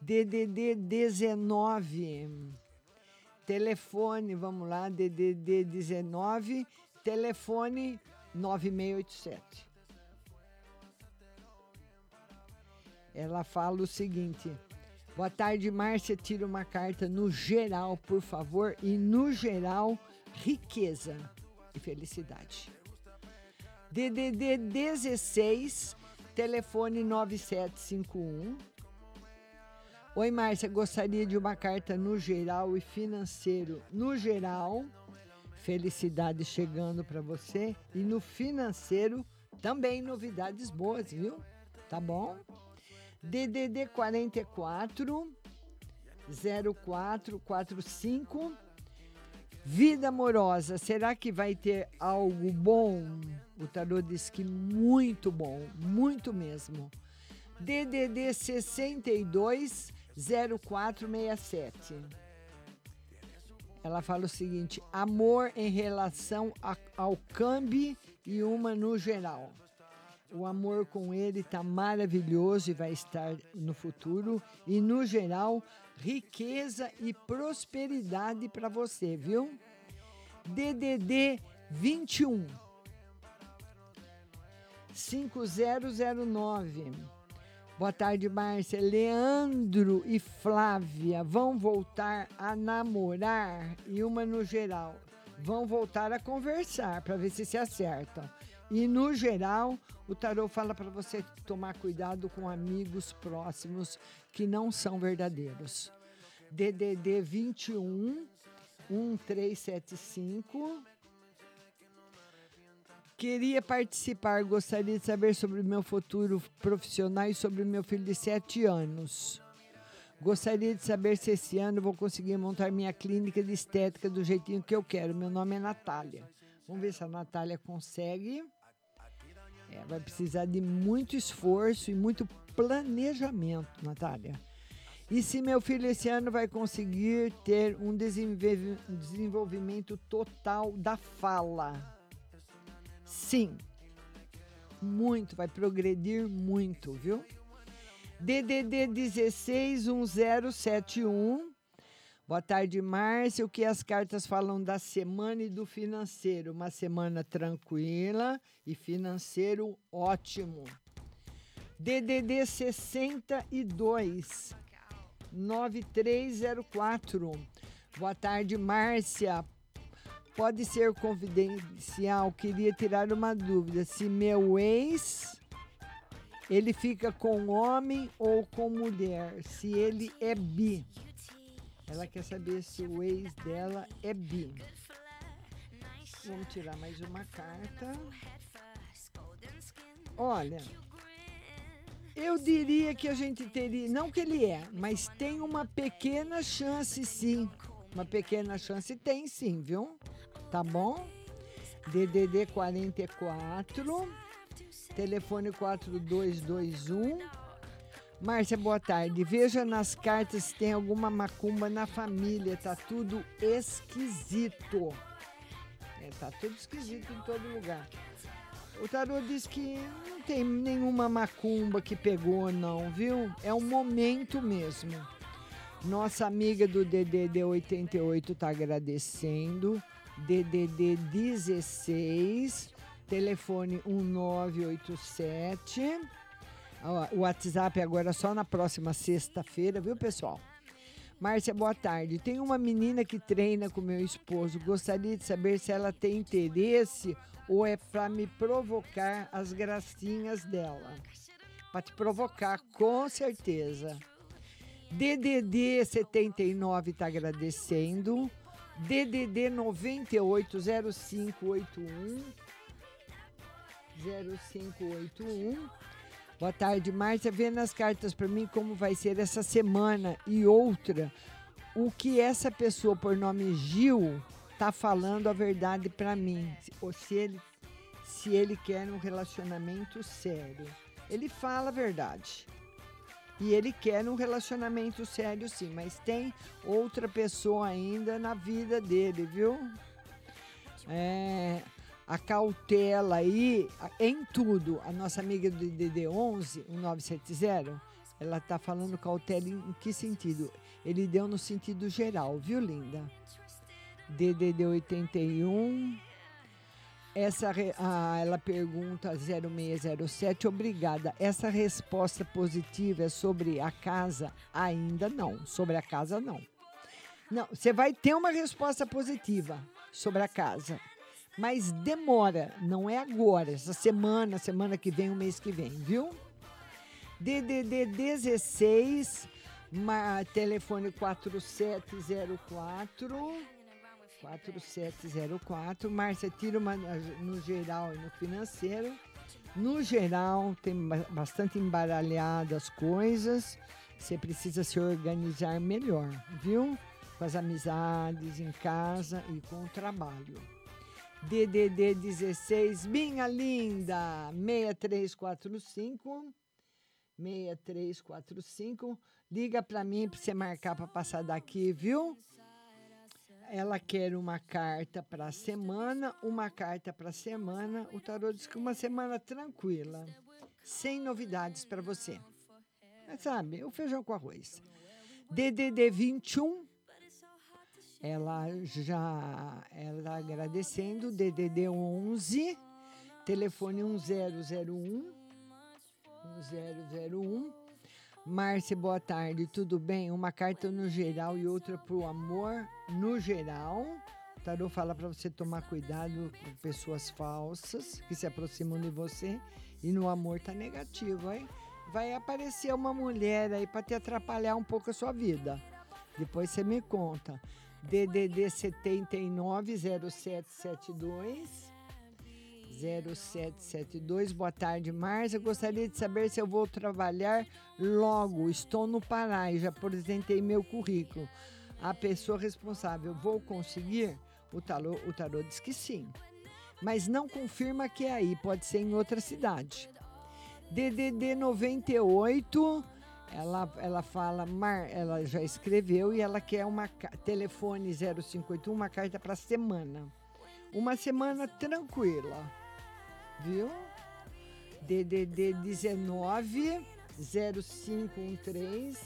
DDD 19. Telefone, vamos lá, DDD 19, telefone 9687. Ela fala o seguinte: Boa tarde, Márcia. Tira uma carta no geral, por favor. E no geral, riqueza e felicidade. DDD 16, telefone 9751. Oi, Márcia. Gostaria de uma carta no geral e financeiro. No geral, felicidade chegando para você. E no financeiro, também novidades boas, viu? Tá bom? DDD 44 0445 Vida amorosa, será que vai ter algo bom? O tarô diz que muito bom, muito mesmo. DDD 62 0467. Ela fala o seguinte: amor em relação a, ao câmbio e uma no geral. O amor com ele está maravilhoso e vai estar no futuro. E, no geral, riqueza e prosperidade para você, viu? DDD 21 5009. Boa tarde, Márcia. Leandro e Flávia vão voltar a namorar e uma no geral. Vão voltar a conversar para ver se se acertam. E no geral, o tarô fala para você tomar cuidado com amigos próximos que não são verdadeiros. DDD 21 1375 Queria participar, gostaria de saber sobre o meu futuro profissional e sobre o meu filho de 7 anos. Gostaria de saber se esse ano vou conseguir montar minha clínica de estética do jeitinho que eu quero. Meu nome é Natália. Vamos ver se a Natália consegue. É, vai precisar de muito esforço e muito planejamento, Natália. E se meu filho esse ano vai conseguir ter um desenvolvimento total da fala? Sim. Muito, vai progredir muito, viu? DDD 161071. Boa tarde, Márcia. O que as cartas falam da semana e do financeiro? Uma semana tranquila e financeiro ótimo. DDD 62 9304. Boa tarde, Márcia. Pode ser confidencial. Queria tirar uma dúvida. Se meu ex ele fica com homem ou com mulher? Se ele é bi. Ela quer saber se o ex dela é bi. Vamos tirar mais uma carta. Olha, eu diria que a gente teria, não que ele é, mas tem uma pequena chance sim. Uma pequena chance tem sim, viu? Tá bom? DDD 44, telefone 4221. Márcia, boa tarde. Veja nas cartas se tem alguma macumba na família. Tá tudo esquisito. É, tá tudo esquisito em todo lugar. O tarô diz que não tem nenhuma macumba que pegou, não, viu? É um momento mesmo. Nossa amiga do DDD 88 tá agradecendo. DDD 16, telefone 1987. Ó, O WhatsApp agora só na próxima sexta-feira, viu, pessoal? Márcia, boa tarde. Tem uma menina que treina com meu esposo. Gostaria de saber se ela tem interesse ou é para me provocar as gracinhas dela. Para te provocar, com certeza. DDD 79 está agradecendo. DDD 980581 0581. Boa tarde, Márcia. Vê nas cartas para mim como vai ser essa semana e outra. O que essa pessoa por nome Gil tá falando a verdade para mim, ou se ele se ele quer um relacionamento sério. Ele fala a verdade. E ele quer um relacionamento sério sim, mas tem outra pessoa ainda na vida dele, viu? É, a cautela aí em tudo. A nossa amiga do DD11, 1970, ela tá falando cautela em que sentido? Ele deu no sentido geral, viu, linda? DDD 81. Essa ah, ela pergunta 0607, obrigada. Essa resposta positiva é sobre a casa? Ainda não. Sobre a casa, não. Não, você vai ter uma resposta positiva sobre a casa. Mas demora, não é agora, essa semana, semana que vem, o mês que vem, viu? DDD 16, ma- telefone 4704. 4704. Márcia, tira uma no geral e no financeiro. No geral, tem ba- bastante embaralhado as coisas. Você precisa se organizar melhor, viu? Com as amizades em casa e com o trabalho. DDD 16, minha linda, 6345. 6345. Liga para mim para você marcar para passar daqui, viu? Ela quer uma carta para a semana, uma carta para a semana. O tarô diz que uma semana tranquila, sem novidades para você. Mas sabe, o feijão com arroz. DDD 21. Ela já ela agradecendo DDD 11, telefone 1001 1001. Márcia, boa tarde, tudo bem? Uma carta no geral e outra para o amor no geral. O tarô fala para você tomar cuidado com pessoas falsas que se aproximam de você. E no amor tá negativo, hein? Vai aparecer uma mulher aí para te atrapalhar um pouco a sua vida. Depois você me conta. DDD 790772. 0772. Boa tarde, Márcia. Gostaria de saber se eu vou trabalhar logo. Estou no Pará e já apresentei meu currículo. A pessoa responsável, vou conseguir? O tarô, o tarô diz que sim. Mas não confirma que é aí, pode ser em outra cidade. DDD 98, Ela, ela fala, Mar, ela já escreveu e ela quer uma telefone 0581, uma carta para semana. Uma semana tranquila, viu? DDD 19 0513.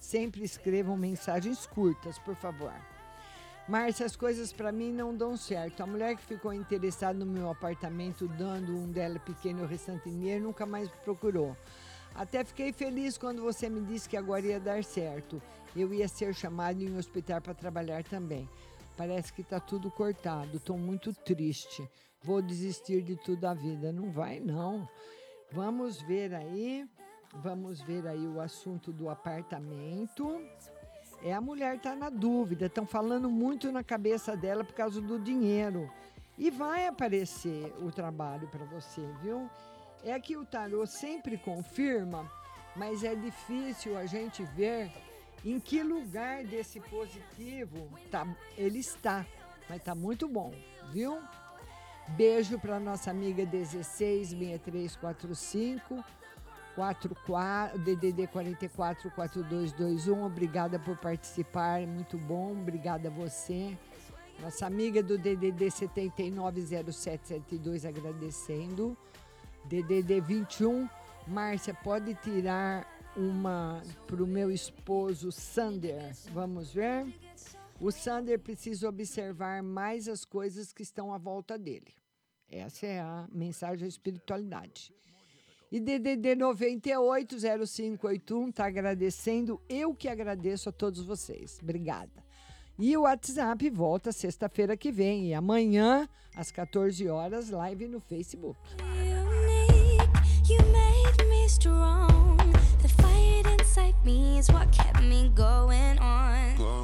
Sempre escrevam mensagens curtas, por favor. Márcia, as coisas para mim não dão certo. A mulher que ficou interessada no meu apartamento, dando um dela pequeno restante dinheiro, nunca mais me procurou. Até fiquei feliz quando você me disse que agora ia dar certo. Eu ia ser chamado em um hospital para trabalhar também. Parece que está tudo cortado. Estou muito triste. Vou desistir de tudo a vida. Não vai, não. Vamos ver aí. Vamos ver aí o assunto do apartamento. É a mulher tá na dúvida, estão falando muito na cabeça dela por causa do dinheiro. E vai aparecer o trabalho para você, viu? É que o tarô sempre confirma, mas é difícil a gente ver em que lugar desse positivo tá, ele está. Mas tá muito bom, viu? Beijo para nossa amiga 166345 44, DDD 44 4221. Obrigada por participar, muito bom. Obrigada a você. Nossa amiga do DDD 790772 agradecendo. DDD 21, Márcia, pode tirar uma para o meu esposo Sander. Vamos ver? O Sander precisa observar mais as coisas que estão à volta dele. Essa é a mensagem da espiritualidade. E DDD 980581 está agradecendo. Eu que agradeço a todos vocês. Obrigada. E o WhatsApp volta sexta-feira que vem. E amanhã, às 14 horas, live no Facebook. You